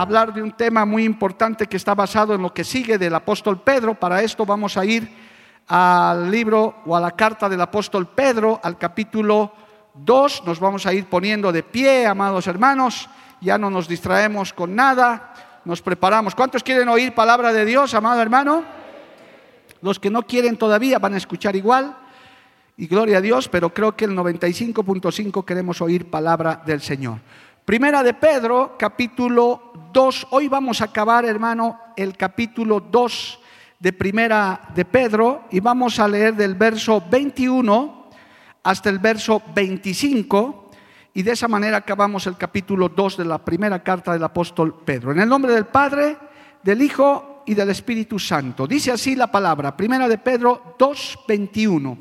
Hablar de un tema muy importante que está basado en lo que sigue del apóstol Pedro. Para esto vamos a ir al libro o a la carta del apóstol Pedro, al capítulo 2. Nos vamos a ir poniendo de pie, amados hermanos. Ya no nos distraemos con nada. Nos preparamos. ¿Cuántos quieren oír palabra de Dios, amado hermano? Los que no quieren todavía van a escuchar igual. Y gloria a Dios, pero creo que el 95.5 queremos oír palabra del Señor. Primera de Pedro, capítulo 2. Hoy vamos a acabar, hermano, el capítulo 2 de Primera de Pedro y vamos a leer del verso 21 hasta el verso 25 y de esa manera acabamos el capítulo 2 de la primera carta del apóstol Pedro. En el nombre del Padre, del Hijo y del Espíritu Santo. Dice así la palabra, Primera de Pedro 2, 21.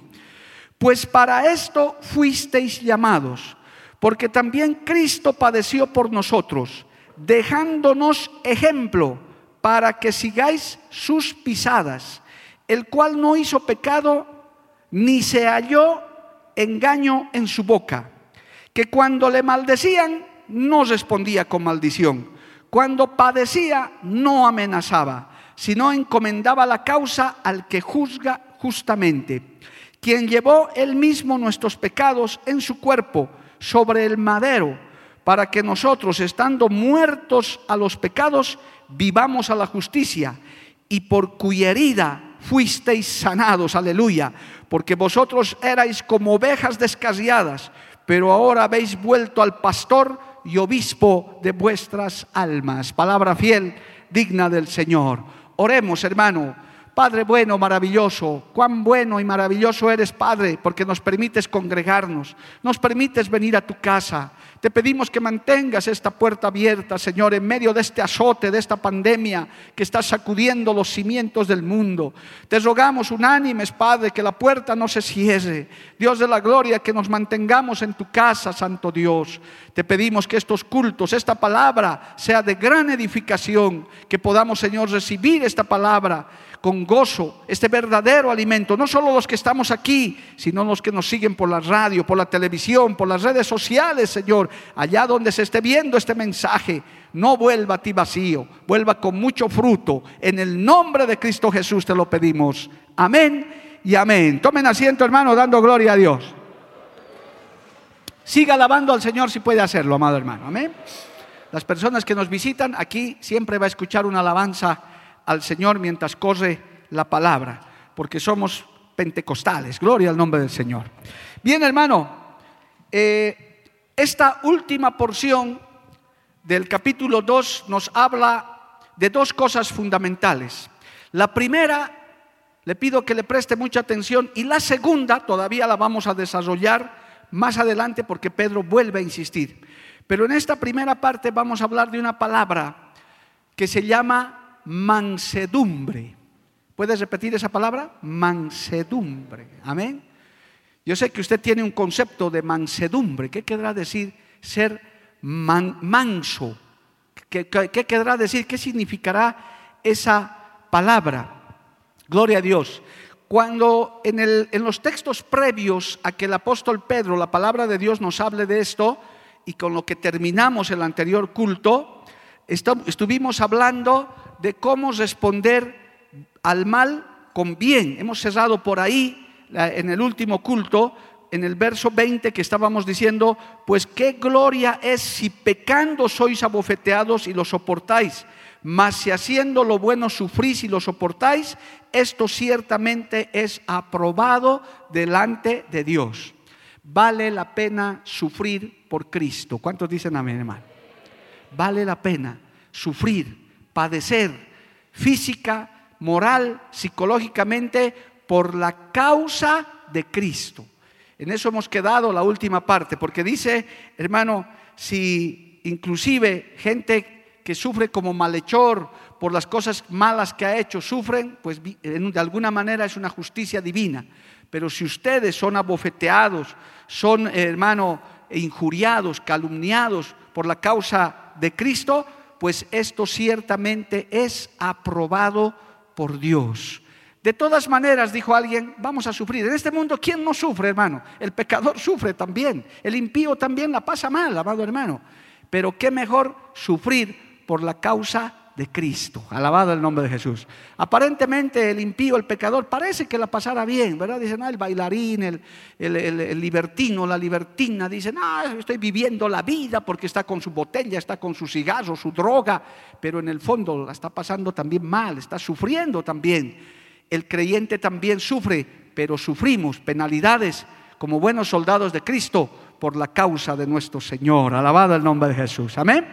Pues para esto fuisteis llamados porque también Cristo padeció por nosotros, dejándonos ejemplo para que sigáis sus pisadas, el cual no hizo pecado ni se halló engaño en su boca, que cuando le maldecían no respondía con maldición, cuando padecía no amenazaba, sino encomendaba la causa al que juzga justamente, quien llevó él mismo nuestros pecados en su cuerpo, sobre el madero, para que nosotros, estando muertos a los pecados, vivamos a la justicia, y por cuya herida fuisteis sanados, aleluya, porque vosotros erais como ovejas descasiadas, pero ahora habéis vuelto al pastor y obispo de vuestras almas. Palabra fiel, digna del Señor. Oremos, hermano. Padre bueno, maravilloso, cuán bueno y maravilloso eres, Padre, porque nos permites congregarnos, nos permites venir a tu casa. Te pedimos que mantengas esta puerta abierta, Señor, en medio de este azote, de esta pandemia que está sacudiendo los cimientos del mundo. Te rogamos unánimes, Padre, que la puerta no se cierre. Dios de la gloria, que nos mantengamos en tu casa, Santo Dios. Te pedimos que estos cultos, esta palabra, sea de gran edificación, que podamos, Señor, recibir esta palabra con gozo este verdadero alimento, no solo los que estamos aquí, sino los que nos siguen por la radio, por la televisión, por las redes sociales, Señor, allá donde se esté viendo este mensaje, no vuelva a ti vacío, vuelva con mucho fruto. En el nombre de Cristo Jesús te lo pedimos. Amén y amén. Tomen asiento, hermano, dando gloria a Dios. Siga alabando al Señor si puede hacerlo, amado hermano. Amén. Las personas que nos visitan aquí siempre va a escuchar una alabanza al Señor mientras corre la palabra, porque somos pentecostales. Gloria al nombre del Señor. Bien, hermano, eh, esta última porción del capítulo 2 nos habla de dos cosas fundamentales. La primera, le pido que le preste mucha atención, y la segunda todavía la vamos a desarrollar más adelante porque Pedro vuelve a insistir. Pero en esta primera parte vamos a hablar de una palabra que se llama mansedumbre. ¿Puedes repetir esa palabra? Mansedumbre. Amén. Yo sé que usted tiene un concepto de mansedumbre. ¿Qué querrá decir ser manso? ¿Qué, ¿Qué, querrá decir? ¿Qué significará esa palabra? Gloria a Dios. Cuando en, el, en los textos previos a que el apóstol Pedro, la palabra de Dios, nos hable de esto, y con lo que terminamos el anterior culto, estuvimos hablando de cómo responder al mal con bien. Hemos cerrado por ahí en el último culto, en el verso 20 que estábamos diciendo, pues qué gloria es si pecando sois abofeteados y lo soportáis, mas si haciendo lo bueno sufrís y lo soportáis, esto ciertamente es aprobado delante de Dios. Vale la pena sufrir por Cristo. ¿Cuántos dicen amén, hermano? Vale la pena sufrir padecer física, moral, psicológicamente, por la causa de Cristo. En eso hemos quedado la última parte, porque dice, hermano, si inclusive gente que sufre como malhechor por las cosas malas que ha hecho, sufren, pues de alguna manera es una justicia divina. Pero si ustedes son abofeteados, son, hermano, injuriados, calumniados por la causa de Cristo, pues esto ciertamente es aprobado por Dios. De todas maneras, dijo alguien, vamos a sufrir. En este mundo, ¿quién no sufre, hermano? El pecador sufre también. El impío también la pasa mal, amado hermano. Pero qué mejor sufrir por la causa de Cristo. Alabado el nombre de Jesús. Aparentemente el impío, el pecador, parece que la pasara bien, ¿verdad? Dicen, ah, el bailarín, el, el, libertino, la libertina, dicen, ah, estoy viviendo la vida porque está con su botella, está con su cigarro, su droga, pero en el fondo la está pasando también mal, está sufriendo también. El creyente también sufre, pero sufrimos penalidades como buenos soldados de Cristo por la causa de nuestro Señor. Alabado el nombre de Jesús. Amén.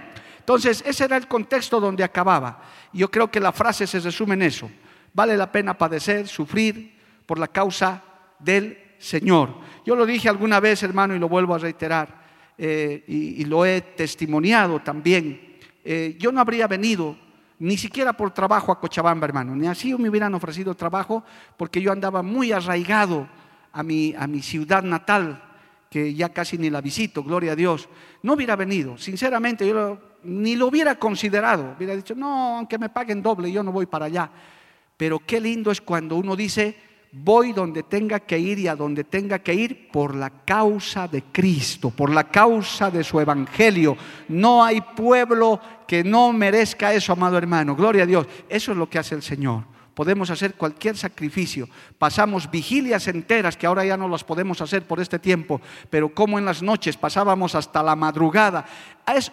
Entonces, ese era el contexto donde acababa. Yo creo que la frase se resume en eso. Vale la pena padecer, sufrir por la causa del Señor. Yo lo dije alguna vez, hermano, y lo vuelvo a reiterar, eh, y, lo he testimoniado también. Eh, yo no habría venido ni siquiera por trabajo a Cochabamba, hermano, ni así me hubieran ofrecido trabajo, porque yo andaba muy arraigado a mi, a mi ciudad natal, que ya casi ni la visito, gloria a Dios. No hubiera venido, sinceramente, yo ni lo hubiera considerado. Hubiera dicho, no, aunque me paguen doble, yo no voy para allá. Pero qué lindo es cuando uno dice, voy donde tenga que ir y a donde tenga que ir por la causa de Cristo, por la causa de su evangelio. No hay pueblo que no merezca eso, amado hermano. Gloria a Dios. Eso es lo que hace el Señor podemos hacer cualquier sacrificio. Pasamos vigilias enteras que ahora ya no las podemos hacer por este tiempo, pero como en las noches pasábamos hasta la madrugada.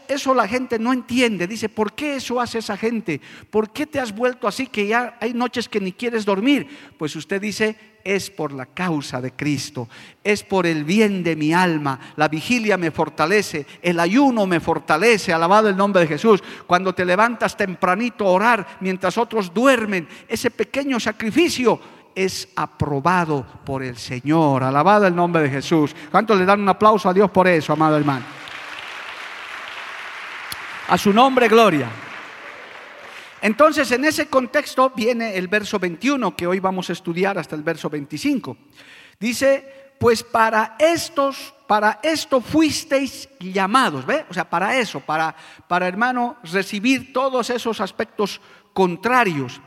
Eso la gente no entiende. Dice, ¿por qué eso hace esa gente? ¿Por qué te has vuelto así que ya hay noches que ni quieres dormir? Pues usted dice, es por la causa de Cristo, es por el bien de mi alma. La vigilia me fortalece, el ayuno me fortalece, alabado el nombre de Jesús. Cuando te levantas tempranito a orar mientras otros duermen, ese pequeño sacrificio es aprobado por el Señor. Alabado el nombre de Jesús. ¿Cuántos le dan un aplauso a Dios por eso, amado hermano? A su nombre, gloria. Entonces, en ese contexto viene el verso 21 que hoy vamos a estudiar hasta el verso 25. Dice, pues para estos, para esto fuisteis llamados, ¿ve? O sea, para eso, para, para hermano, recibir todos esos aspectos contrarios.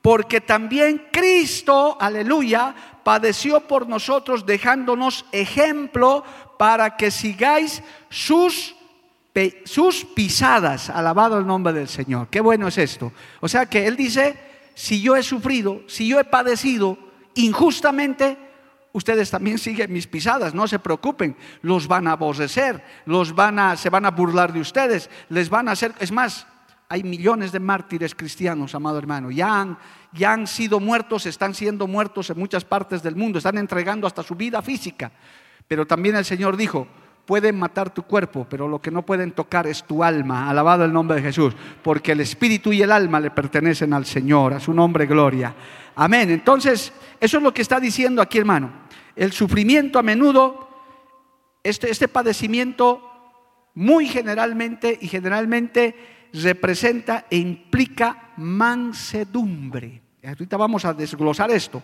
Porque también Cristo, aleluya, padeció por nosotros dejándonos ejemplo para que sigáis sus sus pisadas, alabado el nombre del Señor. Qué bueno es esto. O sea que Él dice, si yo he sufrido, si yo he padecido injustamente, ustedes también siguen mis pisadas, no se preocupen, los van a aborrecer, los van a, se van a burlar de ustedes, les van a hacer, es más, hay millones de mártires cristianos, amado hermano, ya han, ya han sido muertos, están siendo muertos en muchas partes del mundo, están entregando hasta su vida física, pero también el Señor dijo, pueden matar tu cuerpo, pero lo que no pueden tocar es tu alma. Alabado el nombre de Jesús, porque el espíritu y el alma le pertenecen al Señor, a su nombre gloria. Amén. Entonces, eso es lo que está diciendo aquí, hermano. El sufrimiento a menudo, este, este padecimiento muy generalmente y generalmente representa e implica mansedumbre. Ahorita vamos a desglosar esto.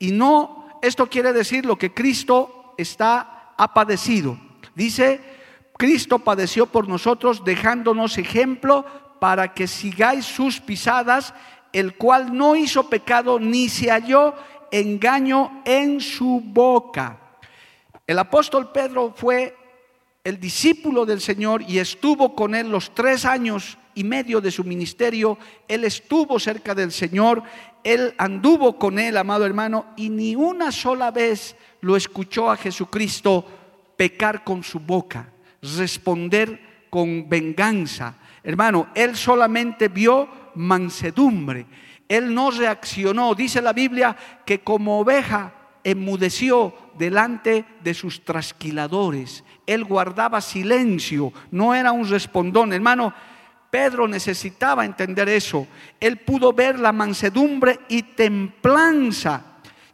Y no, esto quiere decir lo que Cristo está ha padecido. Dice, Cristo padeció por nosotros dejándonos ejemplo para que sigáis sus pisadas, el cual no hizo pecado ni se halló engaño en su boca. El apóstol Pedro fue el discípulo del Señor y estuvo con él los tres años y medio de su ministerio. Él estuvo cerca del Señor, él anduvo con él, amado hermano, y ni una sola vez lo escuchó a Jesucristo pecar con su boca, responder con venganza. Hermano, él solamente vio mansedumbre. Él no reaccionó. Dice la Biblia que como oveja enmudeció delante de sus trasquiladores. Él guardaba silencio, no era un respondón. Hermano, Pedro necesitaba entender eso. Él pudo ver la mansedumbre y templanza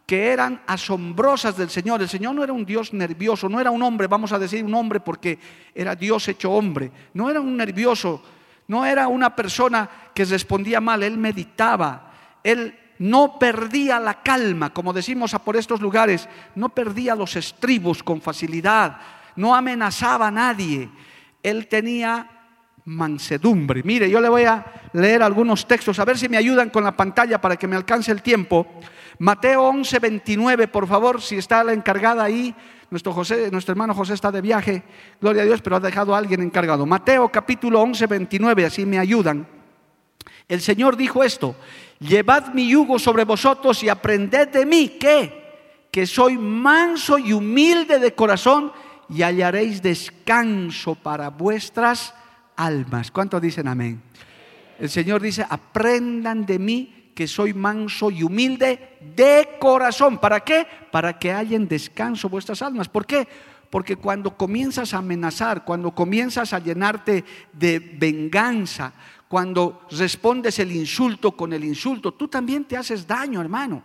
que eran asombrosas del Señor. El Señor no era un Dios nervioso, no era un hombre, vamos a decir un hombre porque era Dios hecho hombre. No era un nervioso, no era una persona que respondía mal, él meditaba, él no perdía la calma, como decimos por estos lugares, no perdía los estribos con facilidad, no amenazaba a nadie. Él tenía mansedumbre. Mire, yo le voy a leer algunos textos, a ver si me ayudan con la pantalla para que me alcance el tiempo. Mateo 11, 29, por favor, si está la encargada ahí. Nuestro, José, nuestro hermano José está de viaje, gloria a Dios, pero ha dejado a alguien encargado. Mateo capítulo 11, 29, así me ayudan. El Señor dijo esto, llevad mi yugo sobre vosotros y aprended de mí, ¿qué? Que soy manso y humilde de corazón y hallaréis descanso para vuestras almas. ¿Cuántos dicen amén? El Señor dice, aprendan de mí que soy manso y humilde de corazón. ¿Para qué? Para que hayan descanso vuestras almas. ¿Por qué? Porque cuando comienzas a amenazar, cuando comienzas a llenarte de venganza, cuando respondes el insulto con el insulto, tú también te haces daño, hermano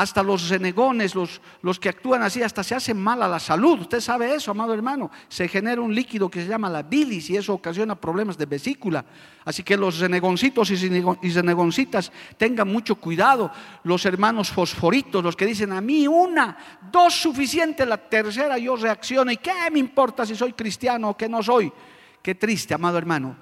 hasta los renegones, los, los, que actúan así, hasta se hacen mal a la salud. Usted sabe eso, amado hermano. Se genera un líquido que se llama la bilis y eso ocasiona problemas de vesícula. Así que los renegoncitos y renegoncitas tengan mucho cuidado. Los hermanos fosforitos, los que dicen a mí una, dos suficiente, la tercera yo reacciono. ¿Y qué me importa si soy cristiano o que no soy? Qué triste, amado hermano.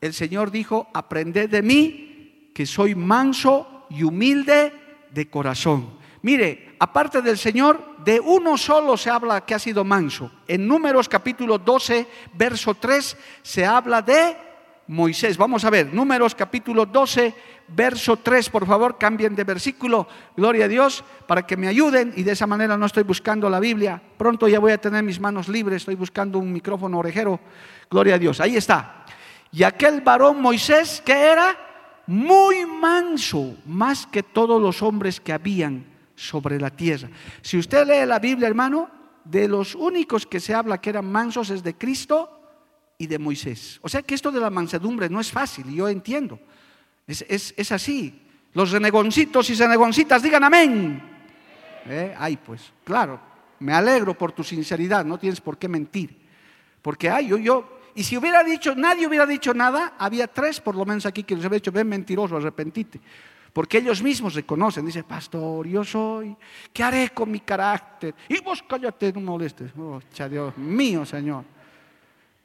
El Señor dijo, aprended de mí que soy manso y humilde de corazón. Mire, aparte del Señor, de uno solo se habla que ha sido manso. En Números capítulo 12, verso 3, se habla de Moisés. Vamos a ver, Números capítulo 12, verso 3, por favor, cambien de versículo, gloria a Dios, para que me ayuden y de esa manera no estoy buscando la Biblia. Pronto ya voy a tener mis manos libres, estoy buscando un micrófono orejero, gloria a Dios. Ahí está. Y aquel varón Moisés, ¿qué era? Muy manso, más que todos los hombres que habían sobre la tierra. Si usted lee la Biblia, hermano, de los únicos que se habla que eran mansos es de Cristo y de Moisés. O sea que esto de la mansedumbre no es fácil, yo entiendo. Es, así. Los renegoncitos y renegoncitas digan amén. ¿Eh? Ay, pues, claro, me alegro por tu sinceridad, no tienes por qué mentir. Porque, ay, yo, yo, y si hubiera dicho, nadie hubiera dicho nada, había tres por lo menos aquí que les había dicho, ven mentiroso, arrepentite. Porque ellos mismos reconocen, dice, pastor, yo soy, ¿qué haré con mi carácter? Y vos cállate, no molestes. Oh, Dios mío, Señor.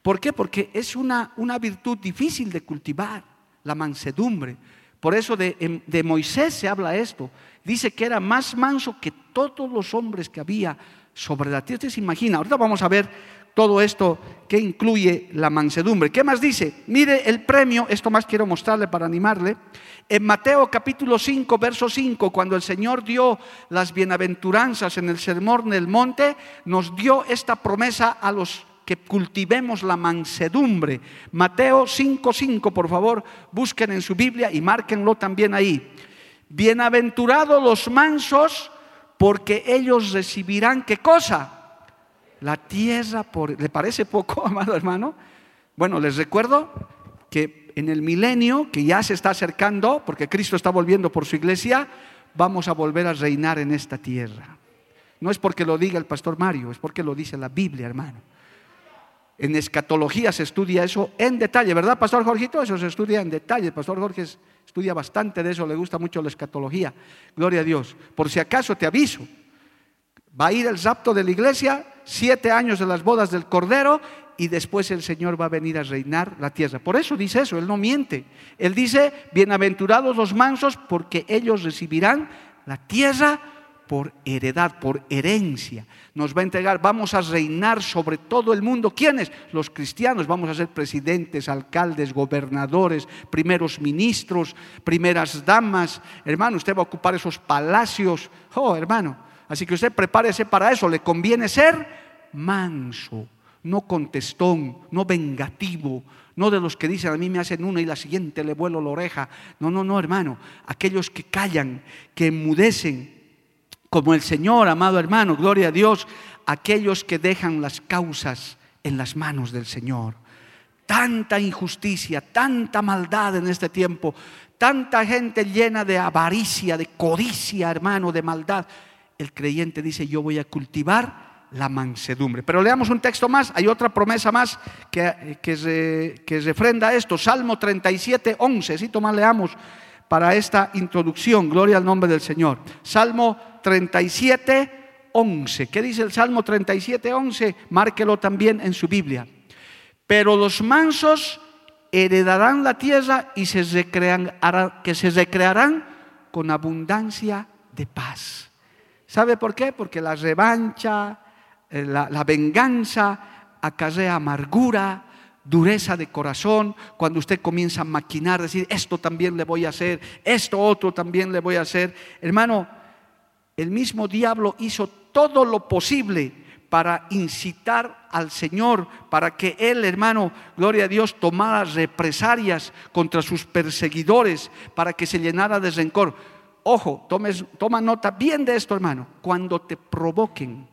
¿Por qué? Porque es una, una virtud difícil de cultivar, la mansedumbre. Por eso de, de Moisés se habla esto. Dice que era más manso que todos los hombres que había sobre la tierra. Usted se imagina, ahorita vamos a ver todo esto que incluye la mansedumbre. ¿Qué más dice? Mire el premio, esto más quiero mostrarle para animarle. En Mateo capítulo 5, verso 5, cuando el Señor dio las bienaventuranzas en el sermón del monte, nos dio esta promesa a los que cultivemos la mansedumbre. Mateo 5, 5, por favor, busquen en su Biblia y márquenlo también ahí. Bienaventurados los mansos, porque ellos recibirán qué cosa? La tierra por... ¿Le parece poco, amado hermano? Bueno, les recuerdo que en el milenio, que ya se está acercando, porque Cristo está volviendo por su iglesia, vamos a volver a reinar en esta tierra. No es porque lo diga el pastor Mario, es porque lo dice la Biblia, hermano. En escatología se estudia eso en detalle, ¿verdad, Pastor Jorgito? Eso se estudia en detalle. El Pastor Jorge estudia bastante de eso, le gusta mucho la escatología. Gloria a Dios. Por si acaso te aviso, va a ir el rapto de la iglesia siete años de las bodas del Cordero y después el Señor va a venir a reinar la tierra. Por eso dice eso, Él no miente. Él dice, bienaventurados los mansos porque ellos recibirán la tierra por heredad, por herencia. Nos va a entregar, vamos a reinar sobre todo el mundo. ¿Quiénes? Los cristianos. Vamos a ser presidentes, alcaldes, gobernadores, primeros ministros, primeras damas. Hermano, usted va a ocupar esos palacios. Oh, hermano, Así que usted prepárese para eso. Le conviene ser manso, no contestón, no vengativo, no de los que dicen a mí me hacen una y la siguiente le vuelo la oreja. No, no, no, hermano. Aquellos que callan, que enmudecen, como el Señor, amado hermano, gloria a Dios, aquellos que dejan las causas en las manos del Señor. tanta injusticia, tanta maldad en este tiempo, tanta gente llena de avaricia, de codicia, hermano, de maldad. El creyente dice, yo voy a cultivar la mansedumbre. Pero leamos un texto más, hay otra promesa más que, que, se, refrenda esto, Salmo 37, 11, si más leamos para esta introducción, gloria al nombre del Señor. Salmo 37, 11. ¿Qué dice el Salmo 37, 11? Márquelo también en su Biblia. Pero los mansos heredarán la tierra y se que se recrearán con abundancia de paz. ¿Sabe por qué? Porque la revancha, eh, la, venganza acarrea amargura, dureza de corazón, cuando usted comienza a maquinar, decir, esto también le voy a hacer, esto otro también le voy a hacer. Hermano, el mismo diablo hizo todo lo posible para incitar al Señor, para que Él, hermano, gloria a Dios, tomara represalias contra sus perseguidores, para que se llenara de rencor. Ojo, toma nota bien de esto, hermano. Cuando te provoquen,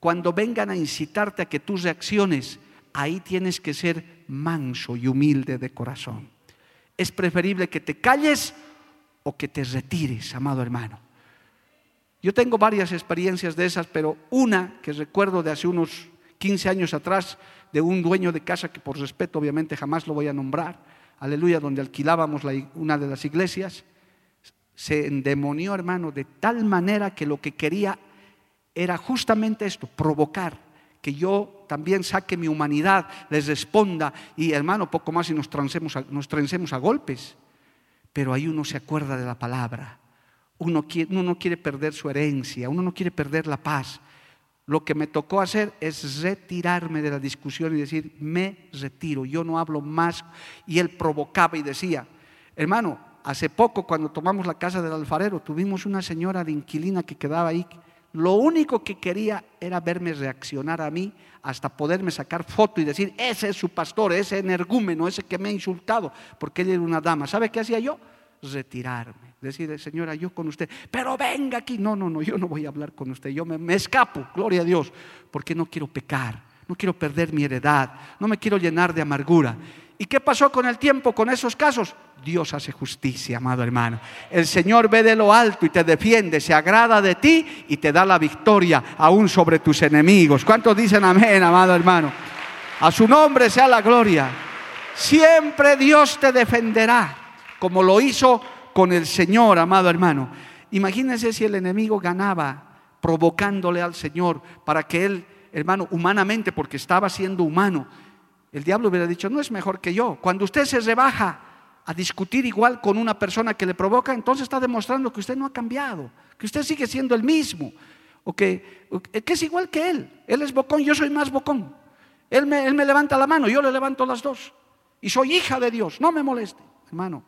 cuando vengan a incitarte a que tú reacciones, ahí tienes que ser manso y humilde de corazón. Es preferible que te calles o que te retires, amado hermano. Yo tengo varias experiencias de esas, pero una que recuerdo de hace unos 15 años atrás, de un dueño de casa que por respeto obviamente jamás lo voy a nombrar, aleluya, donde alquilábamos una de las iglesias, se endemonió, hermano, de tal manera que lo que quería era justamente esto, provocar que yo también saque mi humanidad, les responda y hermano, poco más y nos trencemos a, nos a golpes. Pero ahí uno se acuerda de la palabra. Uno, quiere, uno no quiere perder su herencia, uno no quiere perder la paz. Lo que me tocó hacer es retirarme de la discusión y decir, me retiro, yo no hablo más. Y él provocaba y decía, hermano, hace poco cuando tomamos la casa del alfarero, tuvimos una señora de inquilina que quedaba ahí lo único que quería era verme reaccionar a mí hasta poderme sacar foto y decir, ese es su pastor, ese energúmeno, ese que me ha insultado, porque él era una dama. ¿Sabe qué hacía yo? Retirarme, decir, señora, yo con usted, pero venga aquí. No, no, no, yo no voy a hablar con usted, yo me, me escapo, gloria a Dios, porque no quiero pecar, no quiero perder mi heredad, no me quiero llenar de amargura. ¿Y qué pasó con el tiempo, con esos casos? Dios hace justicia, amado hermano. El Señor ve de lo alto y te defiende, se agrada de ti y te da la victoria aún sobre tus enemigos. ¿Cuántos dicen amén, amado hermano? A su nombre sea la gloria. Siempre Dios te defenderá, como lo hizo con el Señor, amado hermano. Imagínense si el enemigo ganaba provocándole al Señor para que él, hermano, humanamente, porque estaba siendo humano, el diablo hubiera dicho, no es mejor que yo. Cuando usted se rebaja a discutir igual con una persona que le provoca, entonces está demostrando que usted no ha cambiado, que usted sigue siendo el mismo, o que, es igual que él. Él es bocón, yo soy más bocón. Él me, él me levanta la mano, yo le levanto las dos. Y soy hija de Dios, no me moleste, hermano.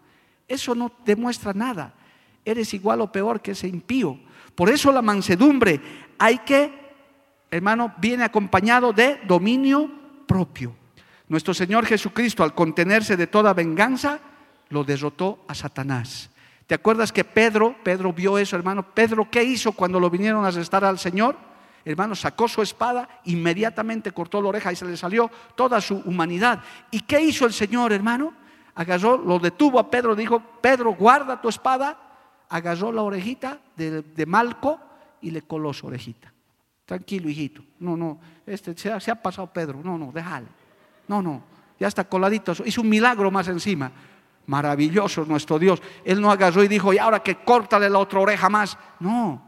Eso no demuestra nada. Eres igual o peor que ese impío. Por eso la mansedumbre hay que, hermano, viene acompañado de dominio propio. Nuestro Señor Jesucristo, al contenerse de toda venganza, lo derrotó a Satanás. ¿Te acuerdas que Pedro, Pedro vio eso, hermano? Pedro, ¿qué hizo cuando lo vinieron a arrestar al Señor? Hermano, sacó su espada, inmediatamente cortó la oreja y se le salió toda su humanidad. ¿Y qué hizo el Señor, hermano? Agarró, lo detuvo a Pedro, dijo, Pedro, guarda tu espada. Agarró la orejita de, Malco y le coló su orejita. Tranquilo, hijito. No, no, este, se, se ha pasado Pedro. No, no, déjale. No, no, ya está coladito. Hizo un milagro más encima. Maravilloso nuestro Dios. Él no agarró y dijo, y ahora que córtale la otra oreja más. No,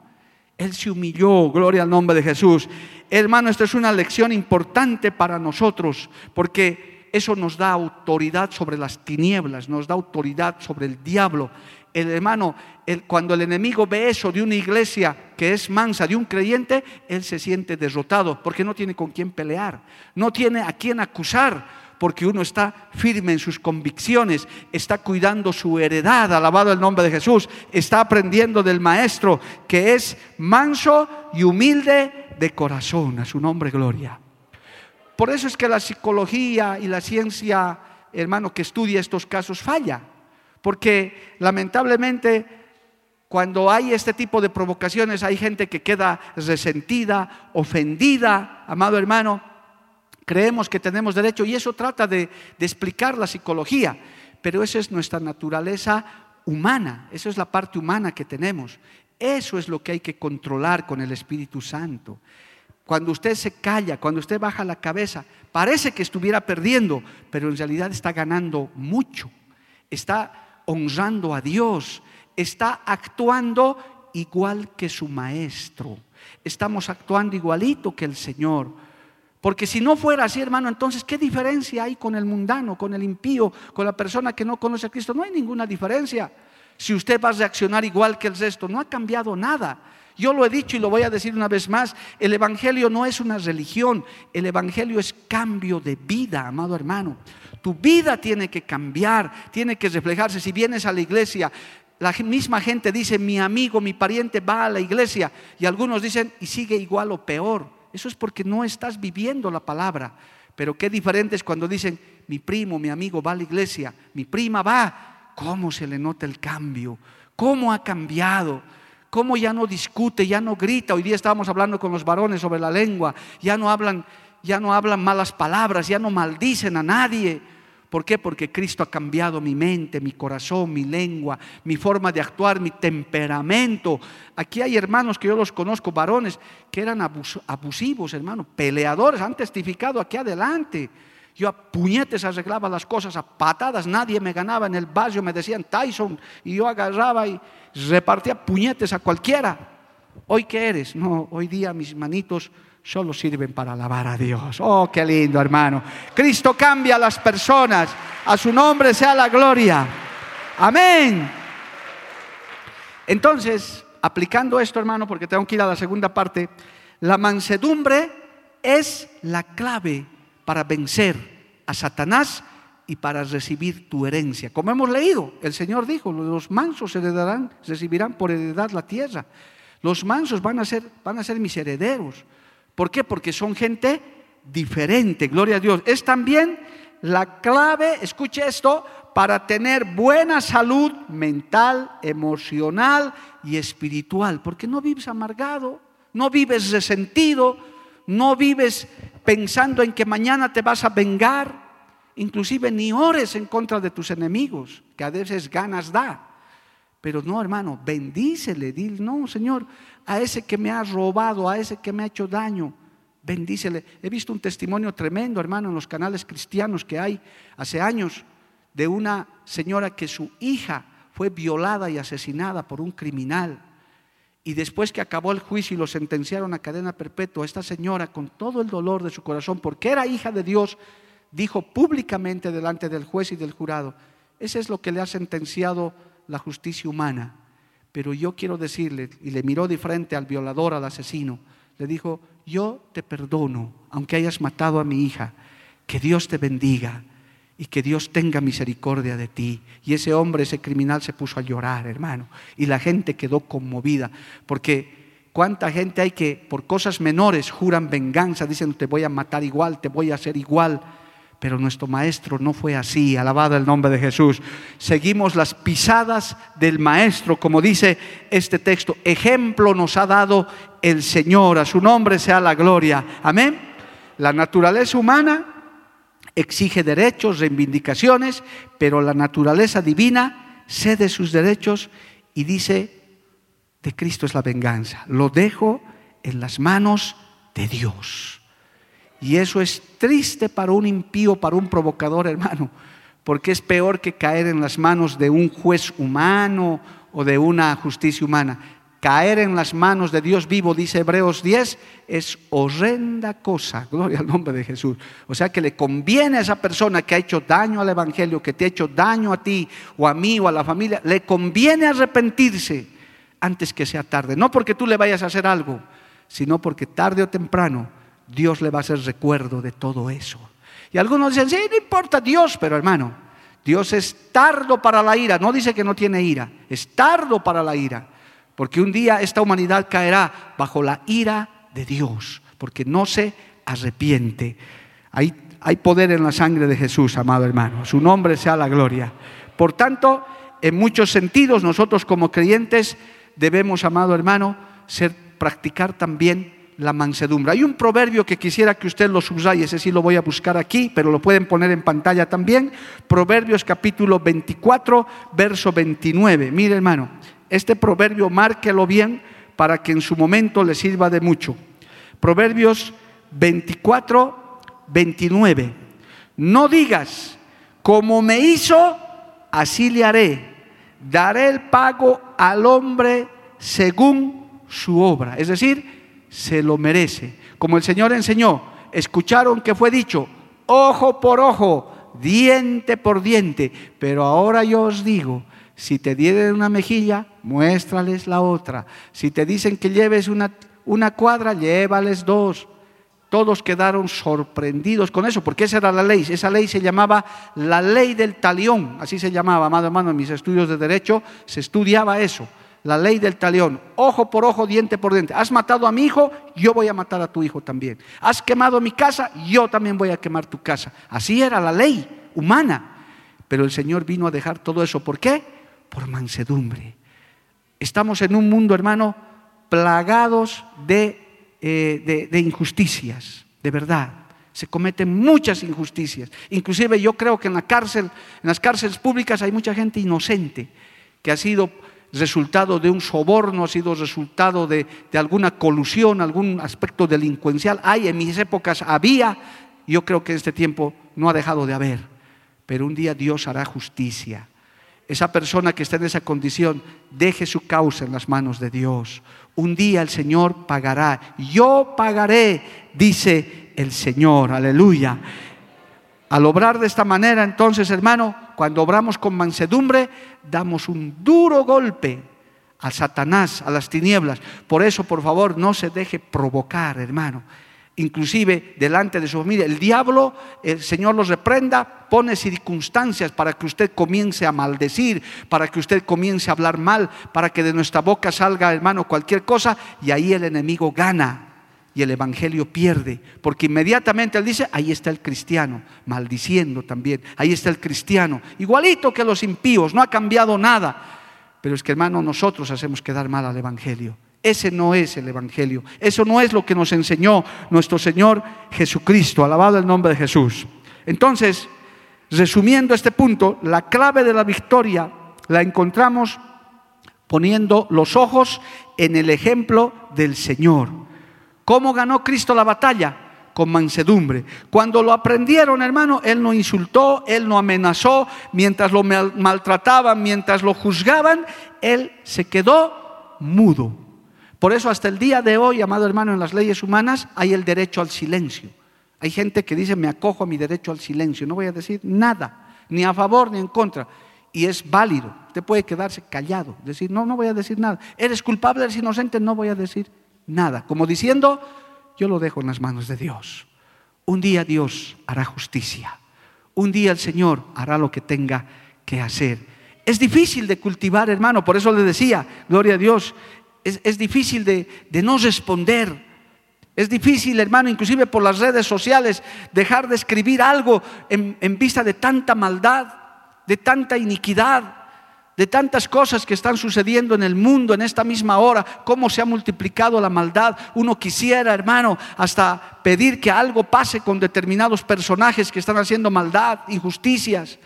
Él se humilló, gloria al nombre de Jesús. Hermano, esto es una lección importante para nosotros, porque eso nos da autoridad sobre las tinieblas, nos da autoridad sobre el diablo. El hermano, cuando el enemigo ve eso de una iglesia que es mansa, de un creyente, él se siente derrotado porque no tiene con quién pelear, no tiene a quién acusar, porque uno está firme en sus convicciones, está cuidando su heredad, alabado el nombre de Jesús, está aprendiendo del Maestro que es manso y humilde de corazón, a su nombre gloria. Por eso es que la psicología y la ciencia, hermano, que estudia estos casos falla porque lamentablemente cuando hay este tipo de provocaciones hay gente que queda resentida, ofendida, amado hermano, Creemos que tenemos derecho y eso trata de, explicar la psicología, pero esa es nuestra naturaleza humana, esa es la parte humana que tenemos. Eso es lo que hay que controlar con el Espíritu Santo. Cuando usted se calla, cuando usted baja la cabeza, parece que estuviera perdiendo, pero en realidad está ganando mucho. Está honrando a Dios, está actuando igual que su maestro. Estamos actuando igualito que el Señor. Porque si no fuera así, hermano, entonces, ¿qué diferencia hay con el mundano, con el impío, con la persona que no conoce a Cristo? No hay ninguna diferencia. Si usted va a reaccionar igual que el resto, no ha cambiado nada. Yo lo he dicho y lo voy a decir una vez más, el Evangelio no es una religión, el Evangelio es cambio de vida, amado hermano. Tu vida tiene que cambiar, tiene que reflejarse. Si vienes a la iglesia, la misma gente dice, mi amigo, mi pariente va a la iglesia, y algunos dicen, y sigue igual o peor. Eso es porque no estás viviendo la palabra. Pero qué diferente es cuando dicen, mi primo, mi amigo va a la iglesia, mi prima va. ¿Cómo se le nota el cambio? ¿Cómo ha cambiado? ¿Cómo ya no discute, ya no grita? Hoy día estábamos hablando con los varones sobre la lengua, ya no hablan, ya no hablan malas palabras, ya no maldicen a nadie. ¿Por qué? Porque Cristo ha cambiado mi mente, mi corazón, mi lengua, mi forma de actuar, mi temperamento. Aquí hay hermanos que yo los conozco, varones, que eran abusivos, hermanos, peleadores, han testificado aquí adelante. Yo a puñetes arreglaba las cosas, a patadas, nadie me ganaba en el barrio, me decían Tyson, y yo agarraba y repartía puñetes a cualquiera. ¿Hoy qué eres? No, hoy día mis manitos solo sirven para alabar a Dios. Oh, qué lindo, hermano. Cristo cambia a las personas. A su nombre sea la gloria. Amén. Entonces, aplicando esto, hermano, porque tengo que ir a la segunda parte, la mansedumbre es la clave para vencer a Satanás y para recibir tu herencia. Como hemos leído, el Señor dijo, los mansos heredarán, recibirán por heredad la tierra. Los mansos van a ser, van a ser mis herederos. ¿Por qué? Porque son gente diferente, gloria a Dios. Es también la clave, escuche esto, para tener buena salud mental, emocional y espiritual. Porque no vives amargado, no vives resentido, no vives pensando en que mañana te vas a vengar. Inclusive ni ores en contra de tus enemigos, que a veces ganas da. Pero no, hermano, bendícele, dile, no, Señor, a ese que me ha robado, a ese que me ha hecho daño, bendícele. He visto un testimonio tremendo, hermano, en los canales cristianos que hay hace años de una señora que su hija fue violada y asesinada por un criminal. Y después que acabó el juicio y lo sentenciaron a cadena perpetua, esta señora, con todo el dolor de su corazón, porque era hija de Dios, dijo públicamente delante del juez y del jurado, ese es lo que le ha sentenciado la justicia humana. Pero yo quiero decirle, y le miró de frente al violador, al asesino, le dijo, yo te perdono, aunque hayas matado a mi hija, que Dios te bendiga y que Dios tenga misericordia de ti. Y ese hombre, ese criminal se puso a llorar, hermano, y la gente quedó conmovida, porque cuánta gente hay que por cosas menores juran venganza, dicen, te voy a matar igual, te voy a hacer igual pero nuestro maestro no fue así, alabado el nombre de Jesús. Seguimos las pisadas del maestro, como dice este texto. Ejemplo nos ha dado el Señor, a su nombre sea la gloria. Amén. La naturaleza humana exige derechos, reivindicaciones, pero la naturaleza divina cede sus derechos y dice, de Cristo es la venganza. Lo dejo en las manos de Dios. Y eso es triste para un impío, para un provocador, hermano, porque es peor que caer en las manos de un juez humano o de una justicia humana. Caer en las manos de Dios vivo, dice Hebreos 10, es horrenda cosa. Gloria al nombre de Jesús. O sea que le conviene a esa persona que ha hecho daño al Evangelio, que te ha hecho daño a ti o a mí o a la familia, le conviene arrepentirse antes que sea tarde. No porque tú le vayas a hacer algo, sino porque tarde o temprano Dios le va a hacer recuerdo de todo eso. Y algunos dicen, sí, no importa Dios, pero hermano, Dios es tardo para la ira. No dice que no tiene ira, es tardo para la ira. Porque un día esta humanidad caerá bajo la ira de Dios, porque no se arrepiente. Hay, hay poder en la sangre de Jesús, amado hermano. Su nombre sea la gloria. Por tanto, en muchos sentidos, nosotros como creyentes debemos, amado hermano, ser, practicar también la mansedumbre. Hay un proverbio que quisiera que usted lo subraye, ese sí lo voy a buscar aquí, pero lo pueden poner en pantalla también. Proverbios capítulo 24, verso 29. Mire hermano, este proverbio márquelo bien para que en su momento le sirva de mucho. Proverbios 24, 29. No digas, como me hizo, así le haré. Daré el pago al hombre según su obra. Es decir, se lo merece. Como el Señor enseñó, escucharon que fue dicho, ojo por ojo, diente por diente. Pero ahora yo os digo, si te dieren una mejilla, muéstrales la otra. Si te dicen que lleves una, una cuadra, llévales dos. Todos quedaron sorprendidos con eso, porque esa era la ley. Esa ley se llamaba la ley del talión, así se llamaba, amado hermano, en mis estudios de derecho se estudiaba eso, la ley del talión, ojo por ojo, diente por diente. Has matado a mi hijo, yo voy a matar a tu hijo también. Has quemado mi casa, yo también voy a quemar tu casa. Así era la ley humana. Pero el Señor vino a dejar todo eso. ¿Por qué? Por mansedumbre. Estamos en un mundo, hermano, plagados de eh, de, injusticias, de verdad. Se cometen muchas injusticias. Inclusive yo creo que en la cárcel, en las cárceles públicas hay mucha gente inocente que ha sido resultado de un soborno, ha sido resultado de, de, alguna colusión, algún aspecto delincuencial. Hay, en mis épocas había, yo creo que en este tiempo no ha dejado de haber, pero un día Dios hará justicia. Esa persona que está en esa condición, deje su causa en las manos de Dios. Un día el Señor pagará. Yo pagaré, dice el Señor. Aleluya. Al obrar de esta manera, entonces, hermano, cuando obramos con mansedumbre, damos un duro golpe a Satanás, a las tinieblas. Por eso, por favor, no se deje provocar, hermano inclusive delante de su familia. El diablo, el Señor los reprenda, pone circunstancias para que usted comience a maldecir, para que usted comience a hablar mal, para que de nuestra boca salga, hermano, cualquier cosa, y ahí el enemigo gana y el evangelio pierde, porque inmediatamente él dice, ahí está el cristiano, maldiciendo también, ahí está el cristiano, igualito que los impíos, no ha cambiado nada. Pero es que hermano, nosotros hacemos quedar mal al evangelio. Ese no es el Evangelio. Eso no es lo que nos enseñó nuestro Señor Jesucristo. Alabado el nombre de Jesús. Entonces, resumiendo este punto, la clave de la victoria la encontramos poniendo los ojos en el ejemplo del Señor. ¿Cómo ganó Cristo la batalla? Con mansedumbre. Cuando lo aprendieron, hermano, Él no insultó, Él no amenazó, mientras lo maltrataban, mientras lo juzgaban, Él se quedó mudo. Por eso hasta el día de hoy, amado hermano, en las leyes humanas hay el derecho al silencio. Hay gente que dice, me acojo a mi derecho al silencio, no voy a decir nada, ni a favor ni en contra. Y es válido, usted puede quedarse callado, decir, no, no voy a decir nada. Eres culpable, eres inocente, no voy a decir nada. Como diciendo, yo lo dejo en las manos de Dios. Un día Dios hará justicia. Un día el Señor hará lo que tenga que hacer. Es difícil de cultivar, hermano, por eso le decía, gloria a Dios, es, difícil de, no responder. Es difícil, hermano, inclusive por las redes sociales, dejar de escribir algo en, en vista de tanta maldad, de tanta iniquidad, de tantas cosas que están sucediendo en el mundo en esta misma hora, cómo se ha multiplicado la maldad. Uno quisiera, hermano, hasta pedir que algo pase con determinados personajes que están haciendo maldad, injusticias.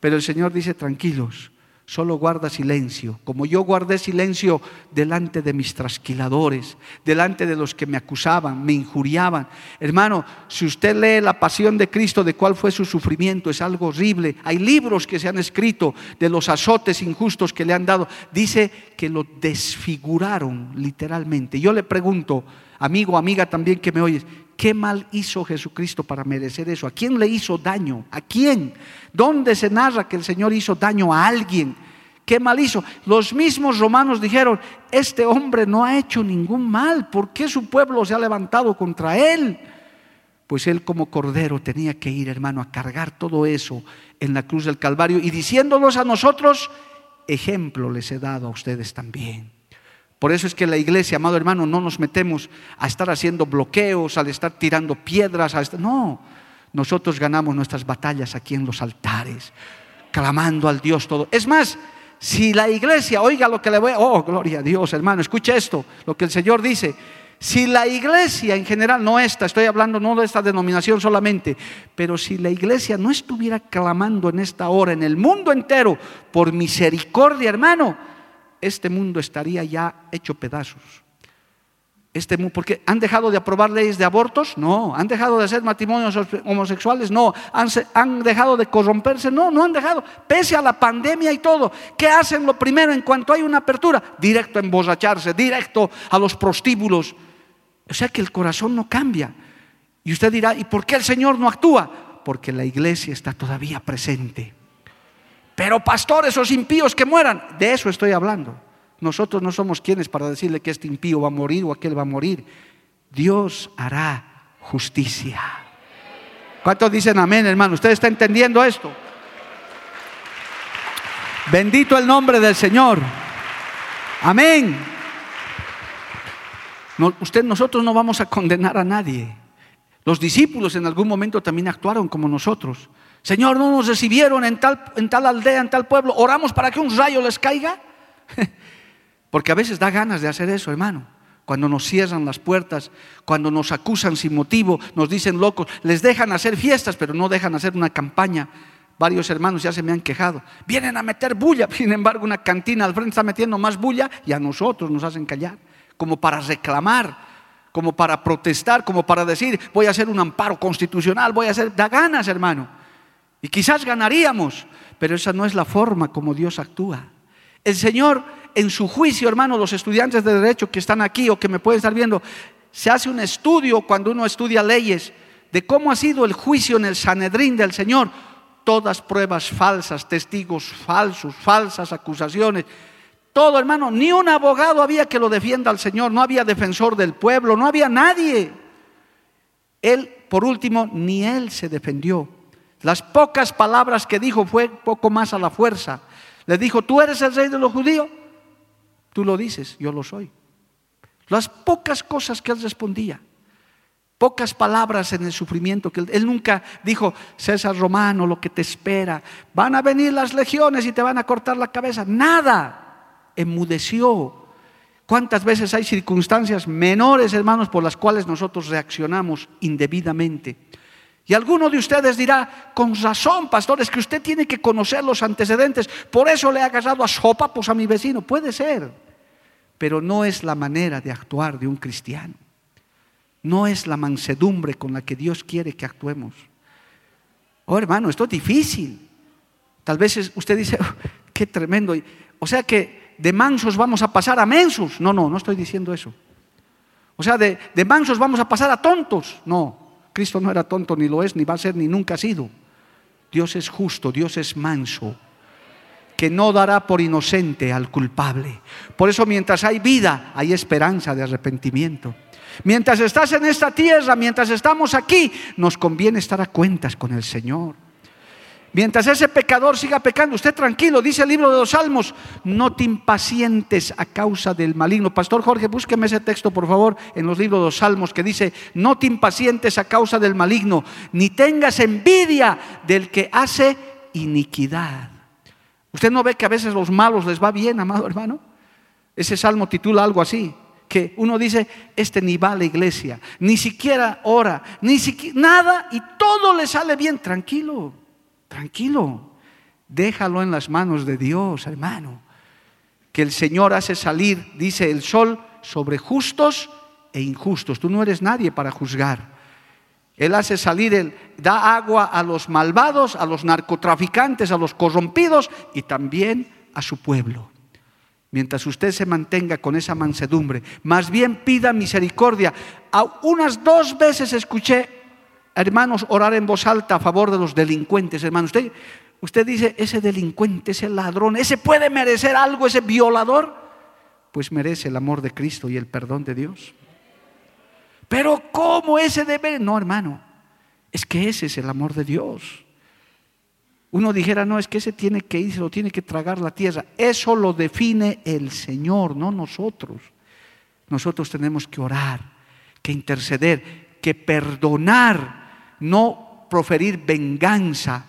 Pero el Señor dice, tranquilos, solo guarda silencio, como yo guardé silencio delante de mis trasquiladores, delante de los que me acusaban, me injuriaban. Hermano, si usted lee la pasión de Cristo, de cuál fue su sufrimiento, es algo horrible. Hay libros que se han escrito de los azotes injustos que le han dado. Dice que lo desfiguraron literalmente. Yo le pregunto, amigo, amiga también que me oyes, ¿Qué mal hizo Jesucristo para merecer eso? ¿A quién le hizo daño? ¿A quién? ¿Dónde se narra que el Señor hizo daño a alguien? ¿Qué mal hizo? Los mismos romanos dijeron, este hombre no ha hecho ningún mal, ¿por qué su pueblo se ha levantado contra él? Pues él como cordero tenía que ir, hermano, a cargar todo eso en la cruz del Calvario y diciéndolos a nosotros, ejemplo les he dado a ustedes también. Por eso es que la iglesia, amado hermano, no nos metemos a estar haciendo bloqueos, al estar tirando piedras. No, nosotros ganamos nuestras batallas aquí en los altares, clamando al Dios todo. Es más, si la iglesia, oiga lo que le voy a... Oh, gloria a Dios, hermano, escuche esto, lo que el Señor dice. Si la iglesia en general, no esta, estoy hablando no de esta denominación solamente, pero si la iglesia no estuviera clamando en esta hora en el mundo entero por misericordia, hermano, este mundo estaría ya hecho pedazos. Este, porque han dejado de aprobar leyes de abortos, no, han dejado de hacer matrimonios homosexuales, no, han, dejado de corromperse, no, no han dejado, pese a la pandemia y todo. ¿Qué hacen lo primero en cuanto hay una apertura? Directo a emborracharse, directo a los prostíbulos. O sea que el corazón no cambia. Y usted dirá, ¿y por qué el Señor no actúa? Porque la iglesia está todavía presente. Pero pastor, esos impíos que mueran, de eso estoy hablando. Nosotros no somos quienes para decirle que este impío va a morir o aquel va a morir. Dios hará justicia. ¿Cuántos dicen amén, hermano? ¿Usted está entendiendo esto? Bendito el nombre del Señor. Amén. usted, nosotros no vamos a condenar a nadie. Los discípulos en algún momento también actuaron como nosotros. Señor, no nos recibieron en tal, en tal aldea, en tal pueblo. Oramos para que un rayo les caiga. Porque a veces da ganas de hacer eso, hermano. Cuando nos cierran las puertas, cuando nos acusan sin motivo, nos dicen locos, les dejan hacer fiestas, pero no dejan hacer una campaña. Varios hermanos ya se me han quejado. Vienen a meter bulla, sin embargo, una cantina al frente está metiendo más bulla y a nosotros nos hacen callar, como para reclamar, como para protestar, como para decir, voy a hacer un amparo constitucional, voy a hacer, da ganas, hermano. Y quizás ganaríamos, pero esa no es la forma como Dios actúa. El Señor, en su juicio, hermano, los estudiantes de derecho que están aquí o que me pueden estar viendo, se hace un estudio cuando uno estudia leyes de cómo ha sido el juicio en el Sanedrín del Señor. Todas pruebas falsas, testigos falsos, falsas acusaciones. Todo, hermano, ni un abogado había que lo defienda al Señor, no había defensor del pueblo, no había nadie. Él, por último, ni él se defendió. Las pocas palabras que dijo fue poco más a la fuerza. Le dijo, ¿tú eres el rey de los judíos? Tú lo dices, yo lo soy. Las pocas cosas que él respondía, pocas palabras en el sufrimiento que él, él, nunca dijo, César Romano, lo que te espera, van a venir las legiones y te van a cortar la cabeza. Nada, enmudeció. ¿Cuántas veces hay circunstancias menores, hermanos, por las cuales nosotros reaccionamos indebidamente? Y alguno de ustedes dirá, con razón, pastores, que usted tiene que conocer los antecedentes, por eso le ha agarrado a sopapos a mi vecino. Puede ser, pero no es la manera de actuar de un cristiano. No es la mansedumbre con la que Dios quiere que actuemos. Oh, hermano, esto es difícil. Tal vez usted dice, oh, qué tremendo. O sea que de mansos vamos a pasar a mensos. No, no, no estoy diciendo eso. O sea, de, de mansos vamos a pasar a tontos. No, Cristo no era tonto, ni lo es, ni va a ser, ni nunca ha sido. Dios es justo, Dios es manso, que no dará por inocente al culpable. Por eso mientras hay vida, hay esperanza de arrepentimiento. Mientras estás en esta tierra, mientras estamos aquí, nos conviene estar a cuentas con el Señor. Mientras ese pecador siga pecando, usted tranquilo, dice el libro de los Salmos, no te impacientes a causa del maligno. Pastor Jorge, búsqueme ese texto, por favor, en los libros de los Salmos que dice, no te impacientes a causa del maligno, ni tengas envidia del que hace iniquidad. ¿Usted no ve que a veces los malos les va bien, amado hermano? Ese salmo titula algo así, que uno dice, este ni va a la iglesia, ni siquiera ora, ni siquiera nada, y todo le sale bien, tranquilo. Tranquilo, déjalo en las manos de Dios, hermano. Que el Señor hace salir, dice el sol, sobre justos e injustos. Tú no eres nadie para juzgar. Él hace salir, él da agua a los malvados, a los narcotraficantes, a los corrompidos y también a su pueblo. Mientras usted se mantenga con esa mansedumbre, más bien pida misericordia. A unas dos veces escuché hermanos, orar en voz alta a favor de los delincuentes, hermanos. Usted, usted dice, ese delincuente, ese ladrón, ese puede merecer algo, ese violador, pues merece el amor de Cristo y el perdón de Dios. Pero ¿cómo ese debe? No, hermano, es que ese es el amor de Dios. Uno dijera, no, es que ese tiene que ir, se lo tiene que tragar la tierra. Eso lo define el Señor, no nosotros. Nosotros tenemos que orar, que interceder, que perdonar no proferir venganza.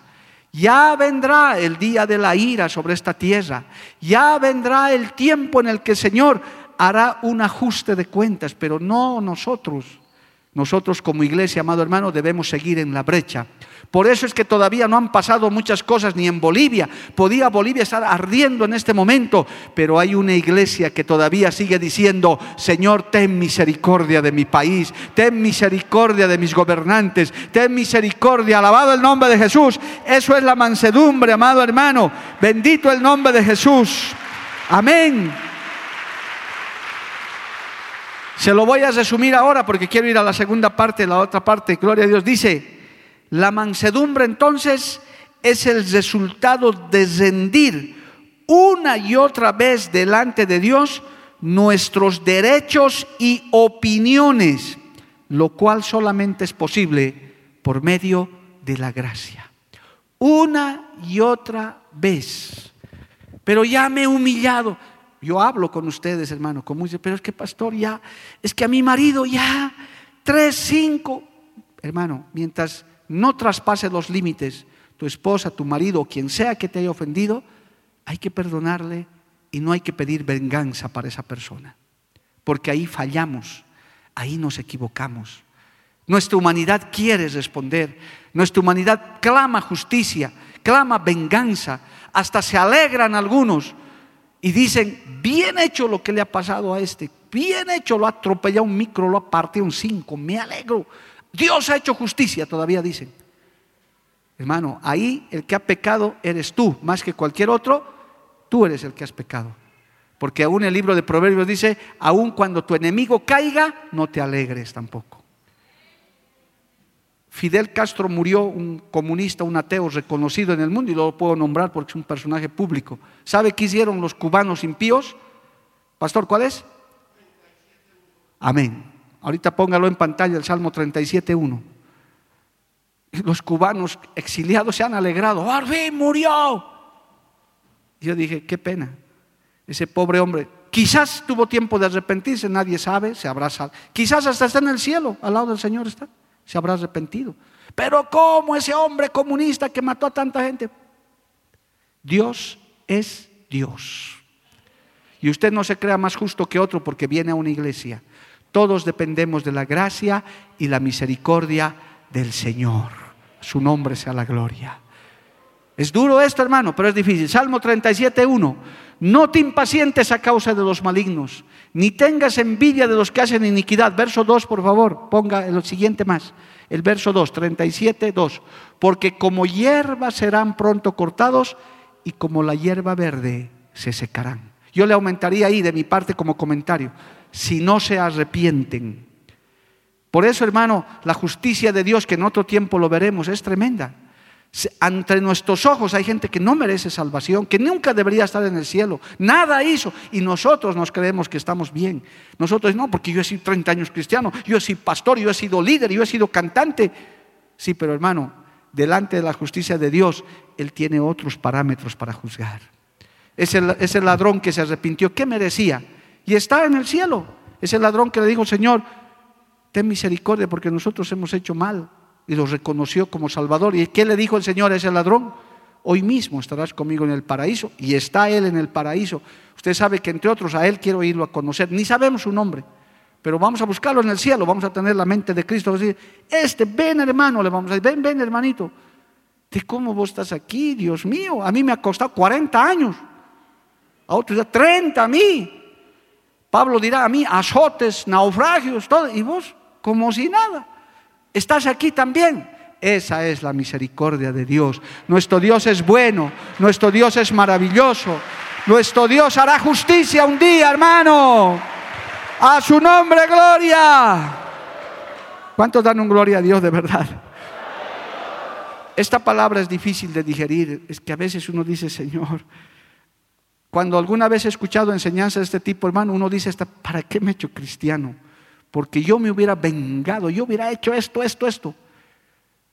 Ya vendrá el día de la ira sobre esta tierra. Ya vendrá el tiempo en el que el Señor hará un ajuste de cuentas, pero no nosotros. Nosotros como iglesia, amado hermano, debemos seguir en la brecha. Por eso es que todavía no han pasado muchas cosas ni en Bolivia. Podía Bolivia estar ardiendo en este momento, pero hay una iglesia que todavía sigue diciendo, Señor, ten misericordia de mi país, ten misericordia de mis gobernantes, ten misericordia, alabado el nombre de Jesús. Eso es la mansedumbre, amado hermano. Bendito el nombre de Jesús. Amén. Se lo voy a resumir ahora porque quiero ir a la segunda parte, la otra parte. Gloria a Dios. Dice, la mansedumbre entonces es el resultado de rendir una y otra vez delante de Dios nuestros derechos y opiniones, lo cual solamente es posible por medio de la gracia. Una y otra vez. Pero ya me he humillado. Yo hablo con ustedes, hermano, como dice, pero es que pastor, ya, es que a mi marido ya, tres, cinco. Hermano, mientras no traspase los límites, tu esposa, tu marido quien sea que te haya ofendido, hay que perdonarle y no hay que pedir venganza para esa persona. Porque ahí fallamos, ahí nos equivocamos. Nuestra humanidad quiere responder, nuestra humanidad clama justicia, clama venganza, hasta se alegran algunos y dicen, bien hecho lo que le ha pasado a este, bien hecho, lo ha atropellado un micro, lo ha partido un cinco, me alegro. Dios ha hecho justicia, todavía dicen. Hermano, ahí el que ha pecado eres tú, más que cualquier otro, tú eres el que has pecado. Porque aún el libro de Proverbios dice, aun cuando tu enemigo caiga, no te alegres tampoco. Fidel Castro murió, un comunista, un ateo reconocido en el mundo, y lo puedo nombrar porque es un personaje público. ¿Sabe qué hicieron los cubanos impíos? Pastor, ¿cuál es? Amén. Ahorita póngalo en pantalla el Salmo 37.1. Los cubanos exiliados se han alegrado. ¡Arvin murió! Yo dije, qué pena. Ese pobre hombre, quizás tuvo tiempo de arrepentirse, nadie sabe, se abraza. Quizás hasta está en el cielo, al lado del Señor está, se habrá arrepentido. Pero ¿cómo ese hombre comunista que mató a tanta gente? Dios es Dios. Y usted no se crea más justo que otro porque viene a una iglesia. Todos dependemos de la gracia y la misericordia del Señor. Su nombre sea la gloria. Es duro esto, hermano, pero es difícil. Salmo 37.1. No te impacientes a causa de los malignos, ni tengas envidia de los que hacen iniquidad. Verso 2, por favor, ponga el siguiente más. El verso 2, 37.2. Porque como hierba serán pronto cortados y como la hierba verde se secarán. Yo le aumentaría ahí de mi parte como comentario si no se arrepienten. Por eso, hermano, la justicia de Dios, que en otro tiempo lo veremos, es tremenda. Ante nuestros ojos hay gente que no merece salvación, que nunca debería estar en el cielo. Nada hizo. Y nosotros nos creemos que estamos bien. Nosotros no, porque yo he sido 30 años cristiano, yo he sido pastor, yo he sido líder, yo he sido cantante. Sí, pero hermano, delante de la justicia de Dios, Él tiene otros parámetros para juzgar. Ese, ese ladrón que se arrepintió, ¿qué merecía? y está en el cielo. Es el ladrón que le dijo, Señor, ten misericordia porque nosotros hemos hecho mal. Y lo reconoció como Salvador. ¿Y qué le dijo el Señor a ese ladrón? Hoy mismo estarás conmigo en el paraíso. Y está Él en el paraíso. Usted sabe que entre otros a Él quiero irlo a conocer. Ni sabemos su nombre. Pero vamos a buscarlo en el cielo. Vamos a tener la mente de Cristo. Vamos a decir, este, ven hermano, le vamos a decir, ven, ven hermanito. ¿De cómo vos estás aquí? Dios mío, a mí me ha costado 40 años. A otros ya 30 a mí. Pablo dirá a mí, azotes, naufragios, todo, y vos como si nada. Estás aquí también. Esa es la misericordia de Dios. Nuestro Dios es bueno, nuestro Dios es maravilloso. Nuestro Dios hará justicia un día, hermano. A su nombre, gloria. ¿Cuántos dan un gloria a Dios de verdad? Esta palabra es difícil de digerir. Es que a veces uno dice, Señor, cuando alguna vez he escuchado enseñanzas de este tipo, hermano, uno dice, ¿para qué me he hecho cristiano? Porque yo me hubiera vengado, yo hubiera hecho esto, esto, esto.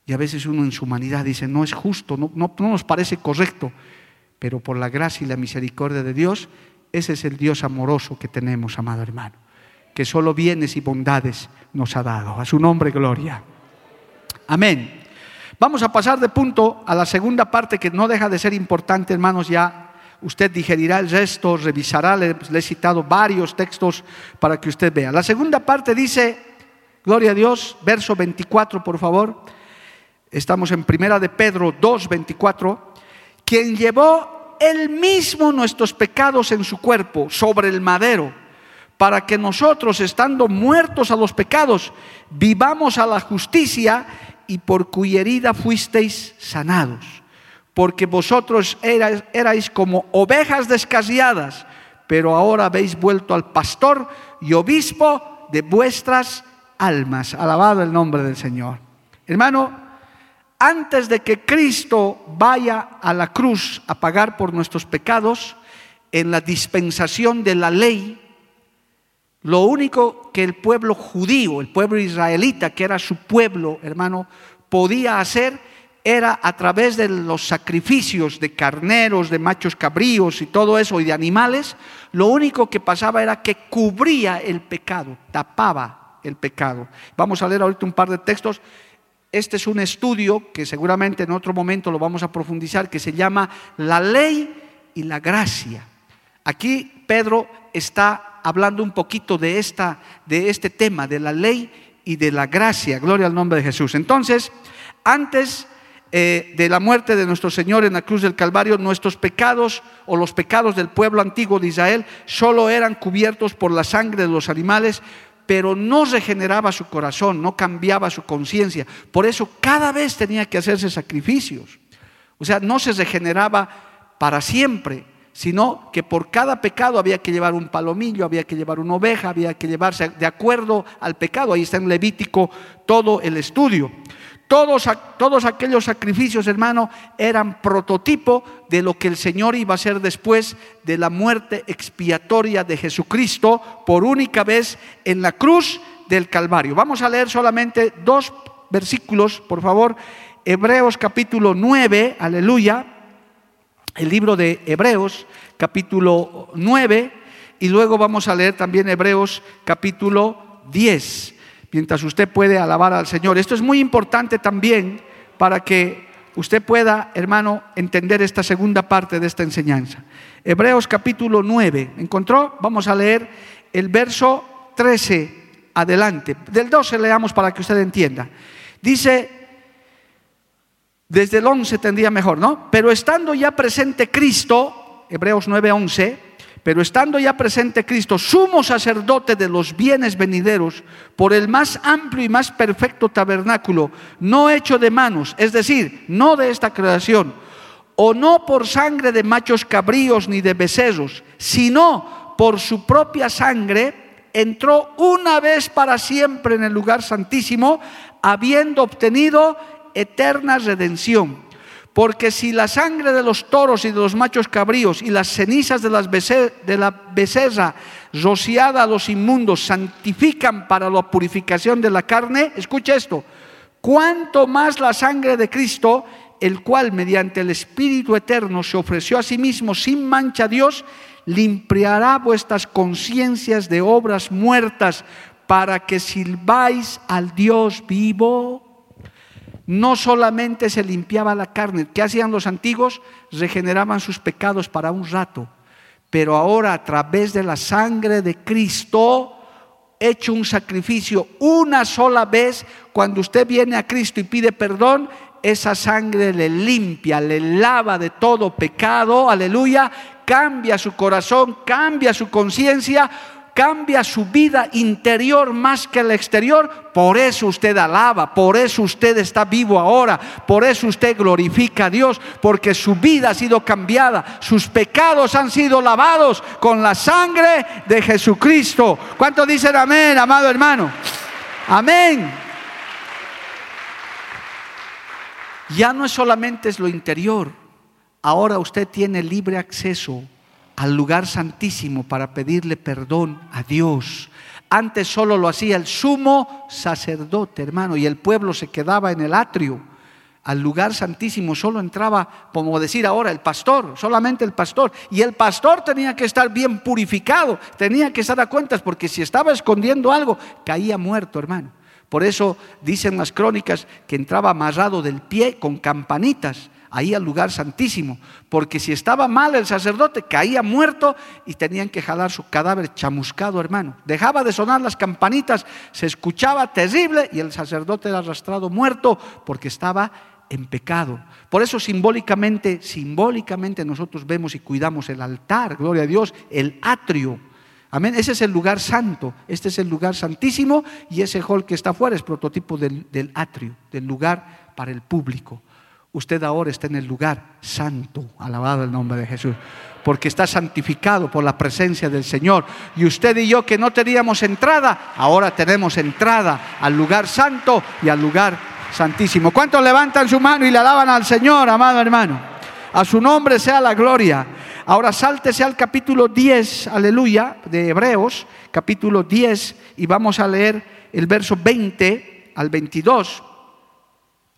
Y a veces uno en su humanidad dice, no es justo, no, no, nos parece correcto. Pero por la gracia y la misericordia de Dios, ese es el Dios amoroso que tenemos, amado hermano, que solo bienes y bondades nos ha dado. A su nombre, gloria. Amén. Vamos a pasar de punto a la segunda parte que no deja de ser importante, hermanos, ya usted digerirá el resto, revisará, le, he citado varios textos para que usted vea. La segunda parte dice, gloria a Dios, verso 24, por favor. Estamos en Primera de Pedro 2, 24. Quien llevó él mismo nuestros pecados en su cuerpo sobre el madero, para que nosotros, estando muertos a los pecados, vivamos a la justicia y por cuya herida fuisteis sanados porque vosotros erais, como ovejas descasiadas, pero ahora habéis vuelto al pastor y obispo de vuestras almas. Alabado el nombre del Señor. Hermano, antes de que Cristo vaya a la cruz a pagar por nuestros pecados, en la dispensación de la ley, lo único que el pueblo judío, el pueblo israelita, que era su pueblo, hermano, podía hacer era a través de los sacrificios de carneros, de machos cabríos y todo eso, y de animales, lo único que pasaba era que cubría el pecado, tapaba el pecado. Vamos a leer ahorita un par de textos. Este es un estudio que seguramente en otro momento lo vamos a profundizar, que se llama La ley y la gracia. Aquí Pedro está hablando un poquito de, esta, de este tema, de la ley y de la gracia. Gloria al nombre de Jesús. Entonces, antes eh, de la muerte de nuestro Señor en la cruz del Calvario, nuestros pecados o los pecados del pueblo antiguo de Israel solo eran cubiertos por la sangre de los animales, pero no regeneraba su corazón, no cambiaba su conciencia. Por eso cada vez tenía que hacerse sacrificios. O sea, no se regeneraba para siempre, sino que por cada pecado había que llevar un palomillo, había que llevar una oveja, había que llevarse de acuerdo al pecado. Ahí está en Levítico todo el estudio. Todos, aquellos sacrificios, hermano, eran prototipo de lo que el Señor iba a hacer después de la muerte expiatoria de Jesucristo por única vez en la cruz del Calvario. Vamos a leer solamente dos versículos, por favor. Hebreos capítulo 9, aleluya. El libro de Hebreos capítulo 9 y luego vamos a leer también Hebreos capítulo 10 mientras usted puede alabar al Señor. Esto es muy importante también para que usted pueda, hermano, entender esta segunda parte de esta enseñanza. Hebreos capítulo 9, ¿encontró? Vamos a leer el verso 13 adelante. Del 12 leamos para que usted entienda. Dice, desde el 11 tendría mejor, ¿no? Pero estando ya presente Cristo, Hebreos 9, 11, pero estando ya presente Cristo, sumo sacerdote de los bienes venideros, por el más amplio y más perfecto tabernáculo, no hecho de manos, es decir, no de esta creación, o no por sangre de machos cabríos ni de becerros, sino por su propia sangre, entró una vez para siempre en el lugar santísimo, habiendo obtenido eterna redención porque si la sangre de los toros y de los machos cabríos y las cenizas de, la becerra rociada a los inmundos santifican para la purificación de la carne, escucha esto, cuanto más la sangre de Cristo, el cual mediante el Espíritu Eterno se ofreció a sí mismo sin mancha a Dios, limpiará vuestras conciencias de obras muertas para que sirváis al Dios vivo no solamente se limpiaba la carne, ¿qué hacían los antiguos? Regeneraban sus pecados para un rato, pero ahora a través de la sangre de Cristo, hecho un sacrificio una sola vez, cuando usted viene a Cristo y pide perdón, esa sangre le limpia, le lava de todo pecado, aleluya, cambia su corazón, cambia su conciencia, cambia su vida interior más que el exterior, por eso usted alaba, por eso usted está vivo ahora, por eso usted glorifica a Dios, porque su vida ha sido cambiada, sus pecados han sido lavados con la sangre de Jesucristo. ¿Cuánto dicen amén, amado hermano? Amén. Ya no es solamente es lo interior, ahora usted tiene libre acceso al lugar santísimo para pedirle perdón a Dios. Antes solo lo hacía el sumo sacerdote, hermano, y el pueblo se quedaba en el atrio. Al lugar santísimo solo entraba, como decir ahora, el pastor, solamente el pastor. Y el pastor tenía que estar bien purificado, tenía que estar a cuentas, porque si estaba escondiendo algo, caía muerto, hermano. Por eso dicen las crónicas que entraba amarrado del pie con campanitas ahí al lugar santísimo, porque si estaba mal el sacerdote, caía muerto y tenían que jalar su cadáver chamuscado, hermano. Dejaba de sonar las campanitas, se escuchaba terrible y el sacerdote era arrastrado muerto porque estaba en pecado. Por eso simbólicamente, simbólicamente nosotros vemos y cuidamos el altar, gloria a Dios, el atrio. Amén. Ese es el lugar santo, este es el lugar santísimo y ese hall que está afuera es prototipo del, del atrio, del lugar para el público. Usted ahora está en el lugar santo, alabado el nombre de Jesús, porque está santificado por la presencia del Señor. Y usted y yo que no teníamos entrada, ahora tenemos entrada al lugar santo y al lugar santísimo. ¿Cuántos levantan su mano y le alaban al Señor, amado hermano? A su nombre sea la gloria. Ahora sáltese al capítulo 10, aleluya, de Hebreos, capítulo 10, y vamos a leer el verso 20 al 22.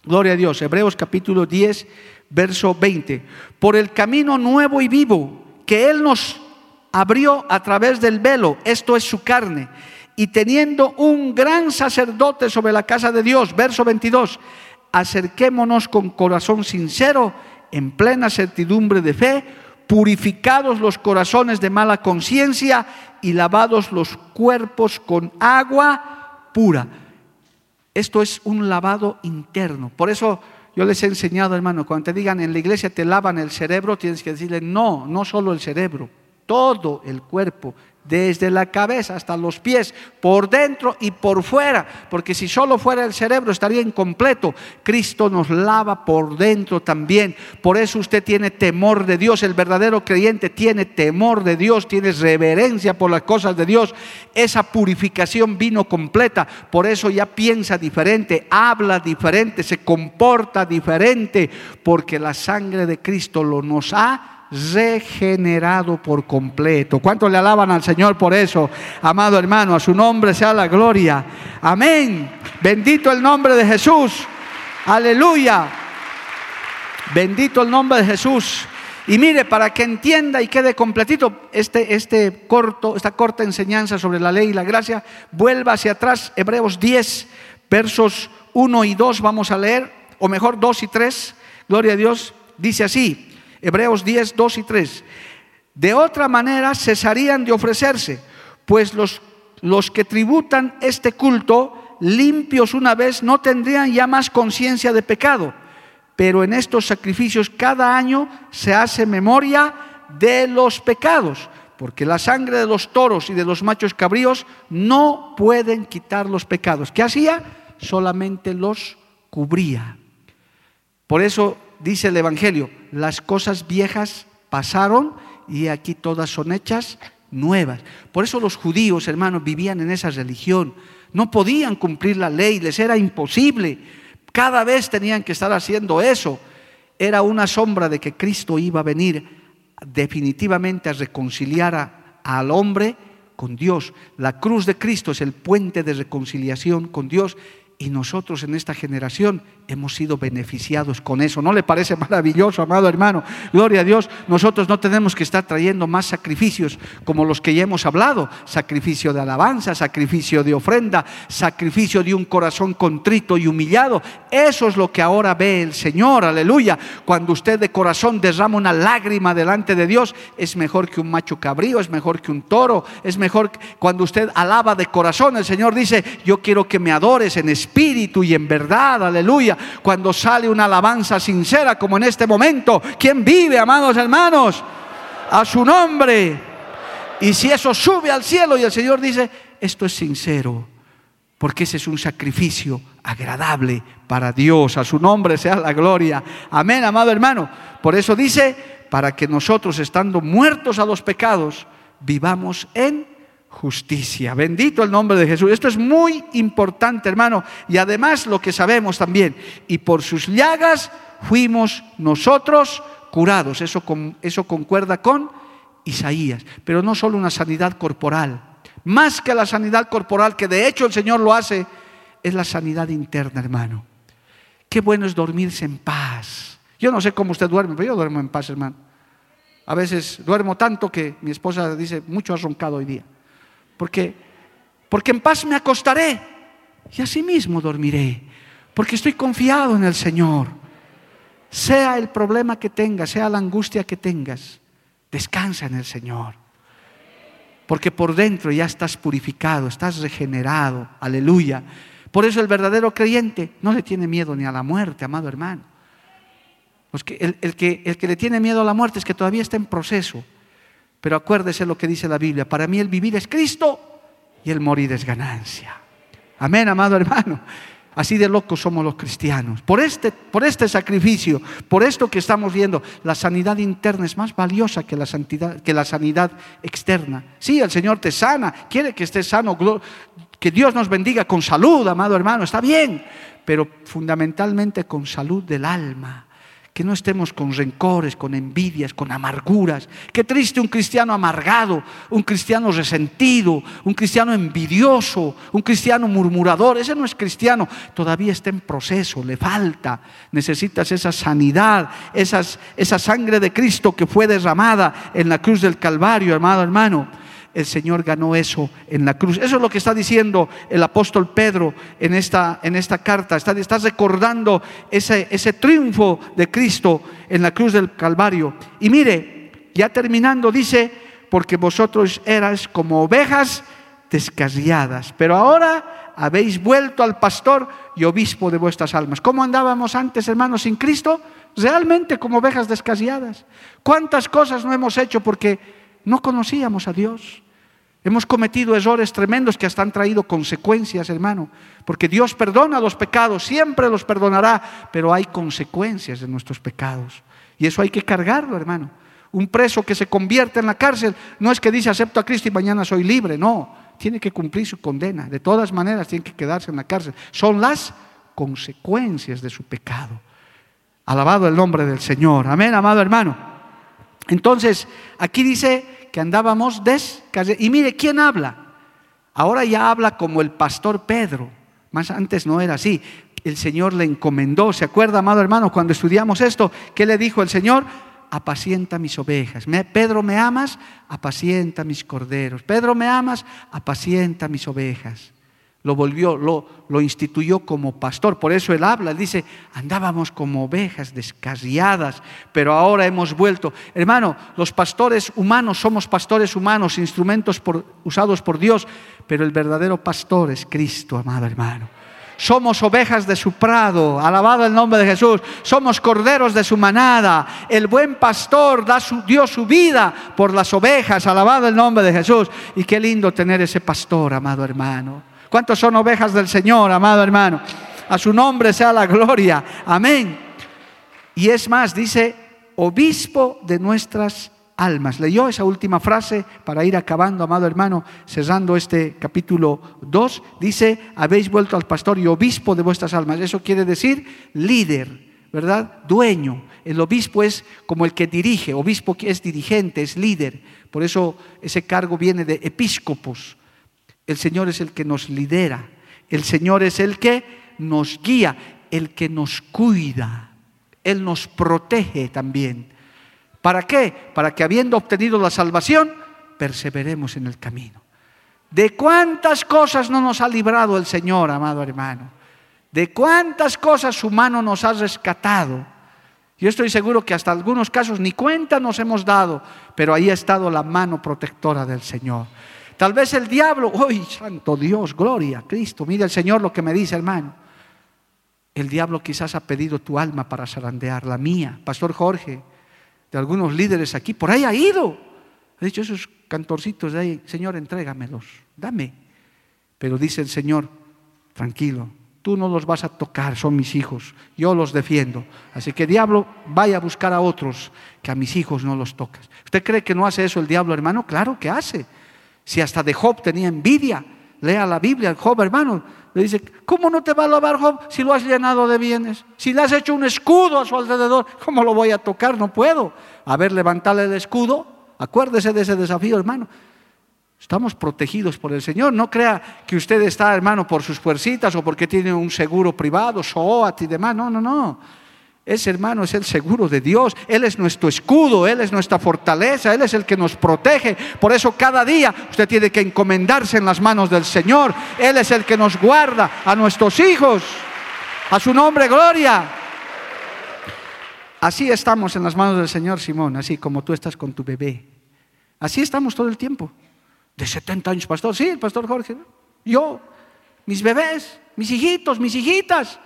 Gloria a Dios, Hebreos capítulo 10, verso 20. Por el camino nuevo y vivo que Él nos abrió a través del velo, esto es su carne, y teniendo un gran sacerdote sobre la casa de Dios, verso 22, acerquémonos con corazón sincero, en plena certidumbre de fe, purificados los corazones de mala conciencia y lavados los cuerpos con agua pura. Esto es un lavado interno. Por eso yo les he enseñado, hermano, cuando te digan en la iglesia te lavan el cerebro, tienes que decirle, no, no solo el cerebro, todo el cuerpo desde la cabeza hasta los pies, por dentro y por fuera, porque si solo fuera el cerebro estaría incompleto. Cristo nos lava por dentro también. Por eso usted tiene temor de Dios, el verdadero creyente tiene temor de Dios, tiene reverencia por las cosas de Dios. Esa purificación vino completa, por eso ya piensa diferente, habla diferente, se comporta diferente, porque la sangre de Cristo lo nos ha regenerado por completo. ¿Cuánto le alaban al Señor por eso? Amado hermano, a su nombre sea la gloria. Amén. Bendito el nombre de Jesús. Aleluya. Bendito el nombre de Jesús. Y mire, para que entienda y quede completito este, este corto, esta corta enseñanza sobre la ley y la gracia, vuelva hacia atrás, Hebreos 10, versos 1 y 2 vamos a leer, o mejor 2 y 3, gloria a Dios, dice así, Hebreos 10, 2 y 3. De otra manera cesarían de ofrecerse, pues los, los que tributan este culto, limpios una vez, no tendrían ya más conciencia de pecado. Pero en estos sacrificios cada año se hace memoria de los pecados, porque la sangre de los toros y de los machos cabríos no pueden quitar los pecados. ¿Qué hacía? Solamente los cubría. Por eso dice el Evangelio, las cosas viejas pasaron y aquí todas son hechas nuevas. Por eso los judíos, hermanos, vivían en esa religión. No podían cumplir la ley, les era imposible. Cada vez tenían que estar haciendo eso. Era una sombra de que Cristo iba a venir definitivamente a reconciliar al hombre con Dios. La cruz de Cristo es el puente de reconciliación con Dios y nosotros en esta generación hemos sido beneficiados con eso. ¿No le parece maravilloso, amado hermano? Gloria a Dios. Nosotros no tenemos que estar trayendo más sacrificios como los que ya hemos hablado. Sacrificio de alabanza, sacrificio de ofrenda, sacrificio de un corazón contrito y humillado. Eso es lo que ahora ve el Señor. Aleluya. Cuando usted de corazón derrama una lágrima delante de Dios, es mejor que un macho cabrío, es mejor que un toro, es mejor cuando usted alaba de corazón. El Señor dice, yo quiero que me adores en espíritu y en verdad, aleluya. Cuando sale una alabanza sincera como en este momento, ¿quién vive, amados hermanos? A su nombre. Y si eso sube al cielo y el Señor dice, esto es sincero, porque ese es un sacrificio agradable para Dios, a su nombre sea la gloria. Amén, amado hermano. Por eso dice, para que nosotros estando muertos a los pecados, vivamos en justicia. Bendito el nombre de Jesús. Esto es muy importante, hermano. Y además lo que sabemos también, y por sus llagas fuimos nosotros curados. Eso, eso concuerda con Isaías. Pero no solo una sanidad corporal. Más que la sanidad corporal, que de hecho el Señor lo hace, es la sanidad interna, hermano. Qué bueno es dormirse en paz. Yo no sé cómo usted duerme, pero yo duermo en paz, hermano. A veces duermo tanto que mi esposa dice, mucho has roncado hoy día porque, porque en paz me acostaré y así mismo dormiré, porque estoy confiado en el Señor. sea el problema que tengas, sea la angustia que tengas, descansa en el Señor. Porque por dentro ya estás purificado, estás regenerado. Aleluya. Por eso el verdadero creyente no le tiene miedo ni a la muerte, amado hermano. El que le tiene miedo a la muerte es que todavía está en proceso. Pero acuérdese lo que dice la Biblia. Para mí el vivir es Cristo y el morir es ganancia. Amén, amado hermano. Así de locos somos los cristianos. Por este, por este sacrificio, por esto que estamos viendo, la sanidad interna es más valiosa que la, sanidad externa. Sí, el Señor te sana, quiere que estés sano, que Dios nos bendiga con salud, amado hermano, está bien, pero fundamentalmente con salud del alma que no estemos con rencores, con envidias, con amarguras. Qué triste un cristiano amargado, un cristiano resentido, un cristiano envidioso, un cristiano murmurador. Ese no es cristiano, todavía está en proceso, le falta. Necesitas esa sanidad, esa sangre de Cristo que fue derramada en la cruz del Calvario, amado hermano el Señor ganó eso en la cruz. Eso es lo que está diciendo el apóstol Pedro en esta, en esta carta. Está, recordando ese, ese triunfo de Cristo en la cruz del Calvario. Y mire, ya terminando, dice, porque vosotros eras como ovejas descarriadas, pero ahora habéis vuelto al pastor y obispo de vuestras almas. ¿Cómo andábamos antes, hermanos, sin Cristo? Realmente como ovejas descarriadas. ¿Cuántas cosas no hemos hecho porque no conocíamos a Dios. Hemos cometido errores tremendos que hasta han traído consecuencias, hermano. Porque Dios perdona los pecados, siempre los perdonará, pero hay consecuencias de nuestros pecados. Y eso hay que cargarlo, hermano. Un preso que se convierte en la cárcel no es que dice acepto a Cristo y mañana soy libre, no. Tiene que cumplir su condena. De todas maneras, tiene que quedarse en la cárcel. Son las consecuencias de su pecado. Alabado el nombre del Señor. Amén, amado hermano. Entonces, aquí dice que andábamos descarriados. Y mire, ¿quién habla? Ahora ya habla como el pastor Pedro. Más antes no era así. El Señor le encomendó. ¿Se acuerda, amado hermano, cuando estudiamos esto? ¿Qué le dijo el Señor? Apacienta mis ovejas. Pedro, ¿me amas? Apacienta mis corderos. Pedro, ¿me amas? Apacienta mis ovejas lo volvió, lo, lo, instituyó como pastor. Por eso él habla, él dice, andábamos como ovejas descarriadas, pero ahora hemos vuelto. Hermano, los pastores humanos somos pastores humanos, instrumentos usados por Dios, pero el verdadero pastor es Cristo, amado hermano. Somos ovejas de su prado, alabado el nombre de Jesús. Somos corderos de su manada. El buen pastor da su, dio su vida por las ovejas, alabado el nombre de Jesús. Y qué lindo tener ese pastor, amado hermano. ¿Cuántos son ovejas del Señor, amado hermano? A su nombre sea la gloria. Amén. Y es más, dice, obispo de nuestras almas. Leyó esa última frase para ir acabando, amado hermano, cerrando este capítulo 2. Dice, habéis vuelto al pastor y obispo de vuestras almas. Eso quiere decir líder, ¿verdad? Dueño. El obispo es como el que dirige, obispo es dirigente, es líder. Por eso ese cargo viene de episcopos, el Señor es el que nos lidera. El Señor es el que nos guía, el que nos cuida. Él nos protege también. ¿Para qué? Para que habiendo obtenido la salvación, perseveremos en el camino. ¿De cuántas cosas no nos ha librado el Señor, amado hermano? ¿De cuántas cosas su mano nos ha rescatado? Yo estoy seguro que hasta algunos casos ni cuenta nos hemos dado, pero ahí ha estado la mano protectora del Señor. Tal vez el diablo, ¡ay, santo Dios, gloria a Cristo! Mira el Señor lo que me dice, hermano. El diablo quizás ha pedido tu alma para zarandear, la mía. Pastor Jorge, de algunos líderes aquí, por ahí ha ido. Ha dicho esos cantorcitos de ahí, Señor, entrégamelos, dame. Pero dice el Señor, tranquilo, tú no los vas a tocar, son mis hijos, yo los defiendo. Así que diablo, vaya a buscar a otros, que a mis hijos no los tocas. ¿Usted cree que no hace eso el diablo, hermano? Claro que hace. Si hasta de Job tenía envidia, lea la Biblia, Job hermano, le dice, ¿cómo no te va a alabar Job si lo has llenado de bienes? Si le has hecho un escudo a su alrededor, ¿cómo lo voy a tocar? No puedo. A ver, levantarle el escudo, acuérdese de ese desafío, hermano. Estamos protegidos por el Señor. No crea que usted está, hermano, por sus fuercitas o porque tiene un seguro privado, SOAT y demás. No, no, no. Ese hermano es el seguro de Dios. Él es nuestro escudo, Él es nuestra fortaleza, Él es el que nos protege. Por eso cada día usted tiene que encomendarse en las manos del Señor. Él es el que nos guarda a nuestros hijos. A su nombre, gloria. Así estamos en las manos del Señor Simón, así como tú estás con tu bebé. Así estamos todo el tiempo. De 70 años, pastor. Sí, el pastor Jorge. Yo, mis bebés, mis hijitos, mis hijitas.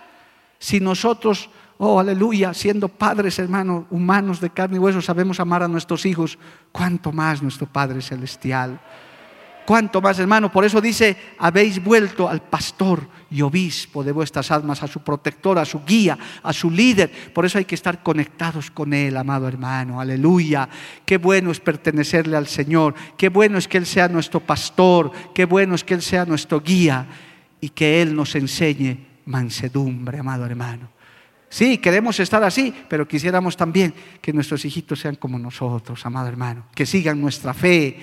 Si nosotros, oh aleluya, siendo padres, hermanos, humanos de carne y hueso, sabemos amar a nuestros hijos, cuánto más nuestro Padre Celestial. Cuánto más, hermano. Por eso dice, habéis vuelto al pastor y obispo de vuestras almas, a su protector, a su guía, a su líder. Por eso hay que estar conectados con Él, amado hermano. Aleluya. Qué bueno es pertenecerle al Señor. Qué bueno es que Él sea nuestro pastor. Qué bueno es que Él sea nuestro guía y que Él nos enseñe mansedumbre, amado hermano. Sí, queremos estar así, pero quisiéramos también que nuestros hijitos sean como nosotros, amado hermano, que sigan nuestra fe,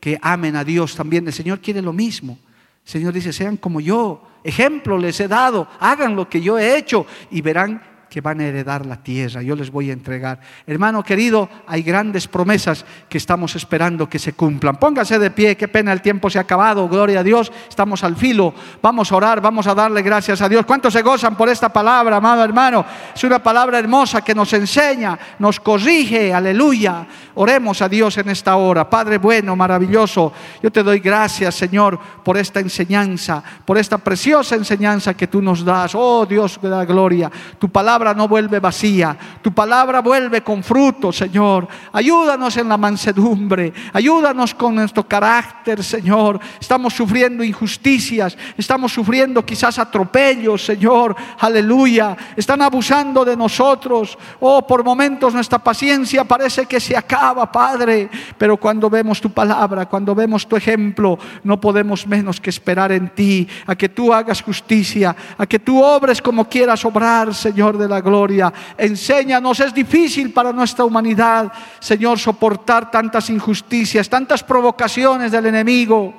que amen a Dios también. El Señor quiere lo mismo. El Señor dice, sean como yo, ejemplo les he dado, hagan lo que yo he hecho y verán que van a heredar la tierra, yo les voy a entregar. Hermano querido, hay grandes promesas que estamos esperando que se cumplan. Póngase de pie, qué pena el tiempo se ha acabado, gloria a Dios, estamos al filo, vamos a orar, vamos a darle gracias a Dios. ¿Cuántos se gozan por esta palabra, amado hermano? Es una palabra hermosa que nos enseña, nos corrige, aleluya. Oremos a Dios en esta hora. Padre bueno, maravilloso, yo te doy gracias, Señor, por esta enseñanza, por esta preciosa enseñanza que tú nos das. Oh Dios de la gloria, tu palabra no vuelve vacía, tu palabra vuelve con fruto, Señor. Ayúdanos en la mansedumbre, ayúdanos con nuestro carácter, Señor. Estamos sufriendo injusticias, estamos sufriendo quizás atropellos, Señor. Aleluya. Están abusando de nosotros. Oh, por momentos nuestra paciencia parece que se acaba, Padre. Pero cuando vemos tu palabra, cuando vemos tu ejemplo, no podemos menos que esperar en ti, a que tú hagas justicia, a que tú obres como quieras obrar, Señor la gloria. Enséñanos, es difícil para nuestra humanidad, Señor, soportar tantas injusticias, tantas provocaciones del enemigo.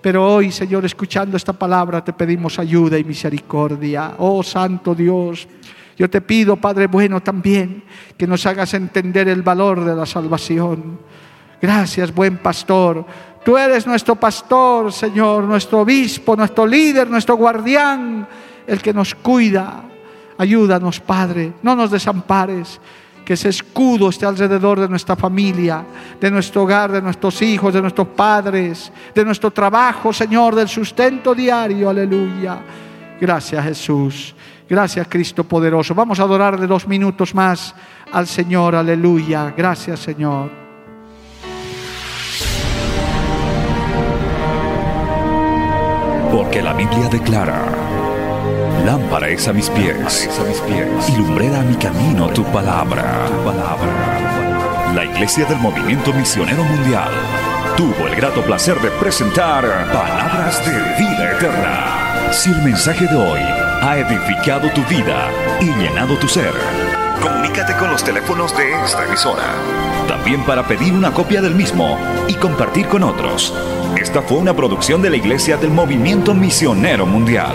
Pero hoy, Señor, escuchando esta palabra, te pedimos ayuda y misericordia. Oh Santo Dios, yo te pido, Padre bueno, también que nos hagas entender el valor de la salvación. Gracias, buen pastor. Tú eres nuestro pastor, Señor, nuestro obispo, nuestro líder, nuestro guardián, el que nos cuida. Ayúdanos, Padre, no nos desampares. Que ese escudo esté alrededor de nuestra familia, de nuestro hogar, de nuestros hijos, de nuestros padres, de nuestro trabajo, Señor, del sustento diario. Aleluya. Gracias, Jesús. Gracias, Cristo poderoso. Vamos a adorarle dos minutos más al Señor. Aleluya. Gracias, Señor. Porque la Biblia declara Lámpara es a mis pies, lumbrera a mi camino tu palabra. tu palabra. La Iglesia del Movimiento Misionero Mundial tuvo el grato placer de presentar Palabras de Vida Eterna. Si el mensaje de hoy ha edificado tu vida y llenado tu ser, comunícate con los teléfonos de esta emisora. También para pedir una copia del mismo y compartir con otros. Esta fue una producción de la Iglesia del Movimiento Misionero Mundial.